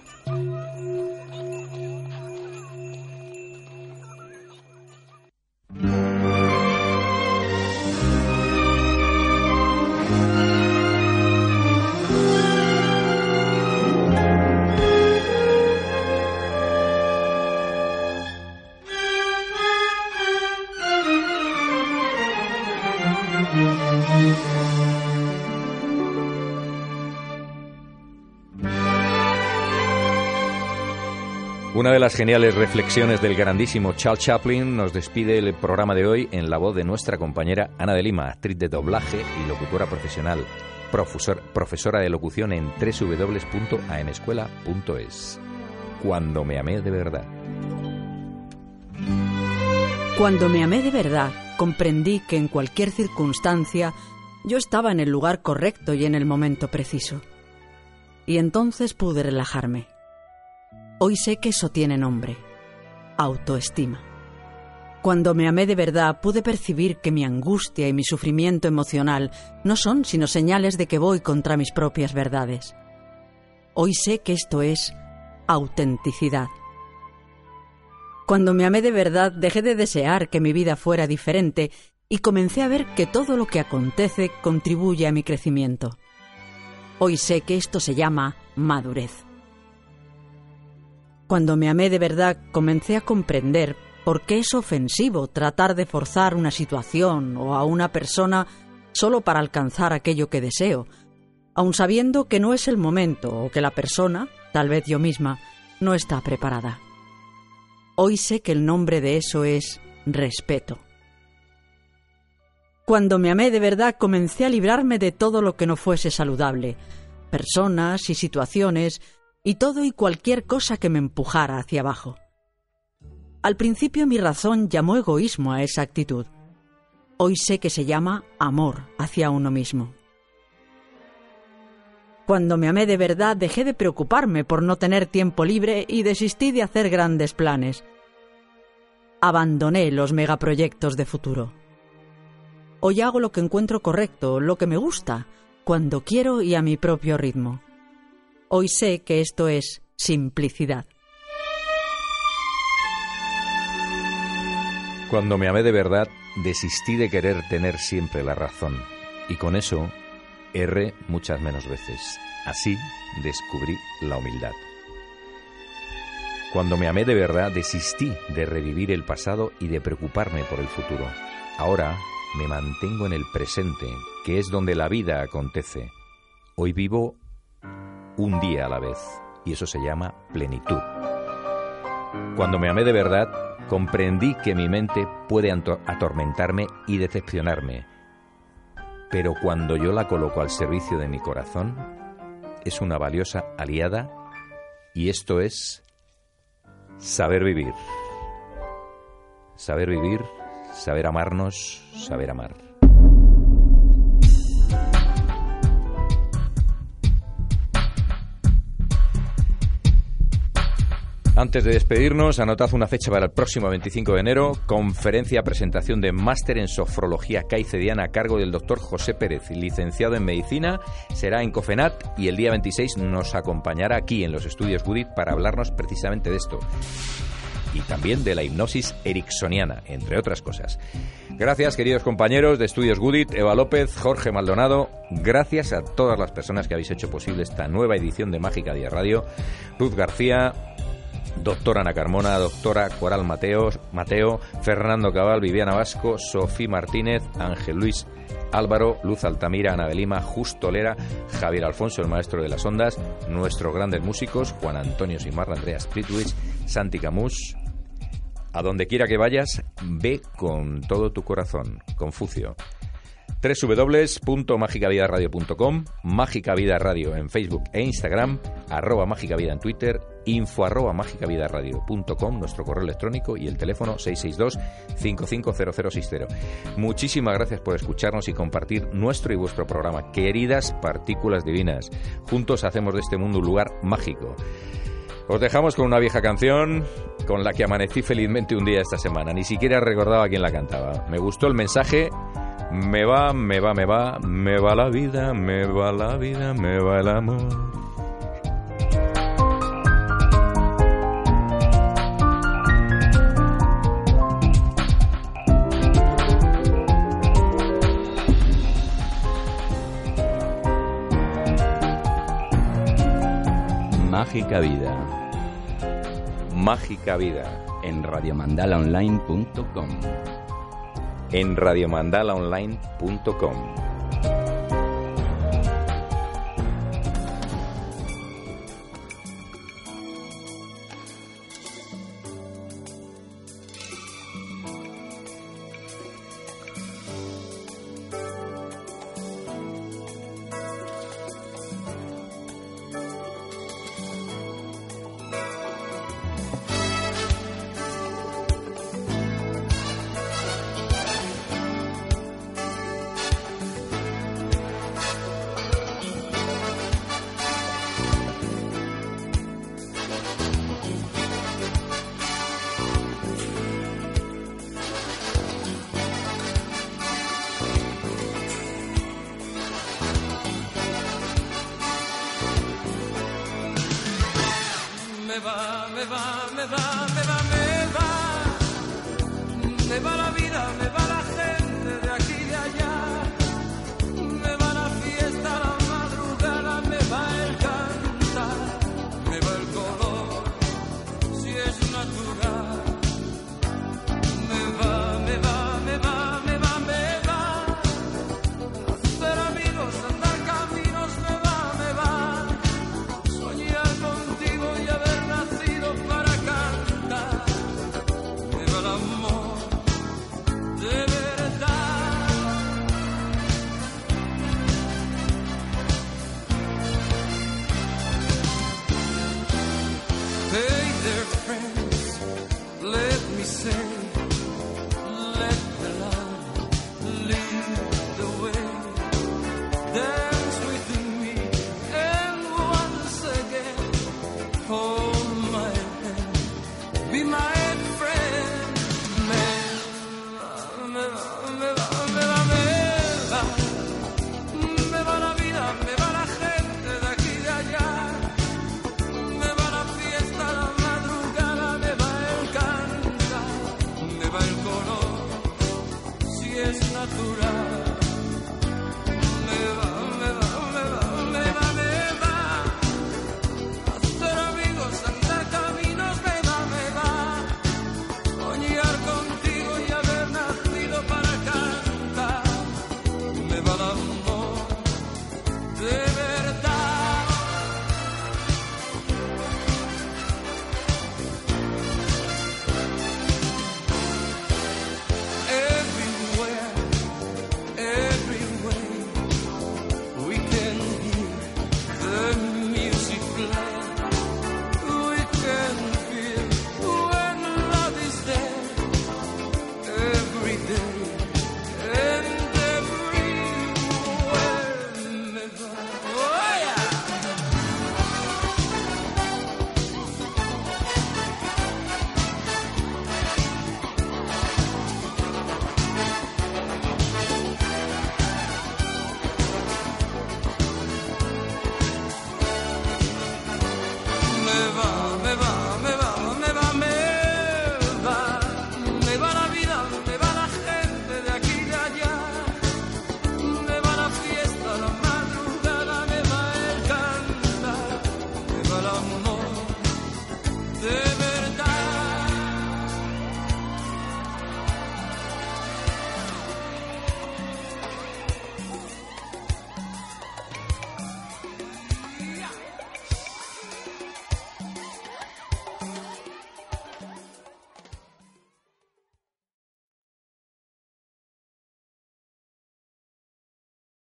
Una de las geniales reflexiones del grandísimo Charles Chaplin nos despide el programa de hoy en la voz de nuestra compañera Ana de Lima, actriz de doblaje y locutora profesional, profesora de locución en www.amescuela.es. Cuando me amé de verdad. Cuando me amé de verdad, comprendí que en cualquier circunstancia yo estaba en el lugar correcto y en el momento preciso. y entonces pude relajarme. Hoy sé que eso tiene nombre, autoestima. Cuando me amé de verdad pude percibir que mi angustia y mi sufrimiento emocional no son sino señales de que voy contra mis propias verdades. Hoy sé que esto es autenticidad. Cuando me amé de verdad dejé de desear que mi vida fuera diferente y comencé a ver que todo lo que acontece contribuye a mi crecimiento. Hoy sé que esto se llama madurez. Cuando me amé de verdad comencé a comprender por qué es ofensivo tratar de forzar una situación o a una persona solo para alcanzar aquello que deseo, aun sabiendo que no es el momento o que la persona, tal vez yo misma, no está preparada. Hoy sé que el nombre de eso es respeto. Cuando me amé de verdad comencé a librarme de todo lo que no fuese saludable, personas y situaciones y todo y cualquier cosa que me empujara hacia abajo. Al principio mi razón llamó egoísmo a esa actitud. Hoy sé que se llama amor hacia uno mismo. Cuando me amé de verdad dejé de preocuparme por no tener tiempo libre y desistí de hacer grandes planes. Abandoné los megaproyectos de futuro. Hoy hago lo que encuentro correcto, lo que me gusta, cuando quiero y a mi propio ritmo. Hoy sé que esto es simplicidad. Cuando me amé de verdad, desistí de querer tener siempre la razón. Y con eso, erré muchas menos veces. Así descubrí la humildad. Cuando me amé de verdad, desistí de revivir el pasado y de preocuparme por el futuro. Ahora me mantengo en el presente, que es donde la vida acontece. Hoy vivo un día a la vez, y eso se llama plenitud. Cuando me amé de verdad, comprendí que mi mente puede atormentarme y decepcionarme, pero cuando yo la coloco al servicio de mi corazón, es una valiosa aliada y esto es saber vivir. Saber vivir saber amarnos, saber amar. Antes de despedirnos, anotad una fecha para el próximo 25 de enero, conferencia presentación de máster en sofrología caicediana a cargo del doctor José Pérez, licenciado en medicina, será en Cofenat y el día 26 nos acompañará aquí en los estudios Gudit para hablarnos precisamente de esto y también de la hipnosis ericksoniana, entre otras cosas. Gracias, queridos compañeros de Estudios Gudit, Eva López, Jorge Maldonado. Gracias a todas las personas que habéis hecho posible esta nueva edición de Mágica Día Radio. Ruth García, doctora Ana Carmona, doctora Coral Mateo, Fernando Cabal, Viviana Vasco, Sofía Martínez, Ángel Luis Álvaro, Luz Altamira, Ana de Lima, Justo Lera, Javier Alfonso, el maestro de las ondas, nuestros grandes músicos, Juan Antonio Simarra, Andrea Spritwich, Santi Camus, a donde quiera que vayas, ve con todo tu corazón. Confucio www.magicavidaradio.com, Mágica Vida Radio en Facebook e Instagram, arroba Mágica Vida en Twitter, info arroba mágicavidaradio.com, nuestro correo electrónico y el teléfono 662-550060. Muchísimas gracias por escucharnos y compartir nuestro y vuestro programa. Queridas partículas divinas, juntos hacemos de este mundo un lugar mágico. Os dejamos con una vieja canción con la que amanecí felizmente un día esta semana. Ni siquiera recordaba quién la cantaba. Me gustó el mensaje. Me va, me va, me va, me va la vida, me va la vida, me va el amor. Mágica Vida Mágica Vida. En radiomandalaonline.com. En radiomandalaonline.com.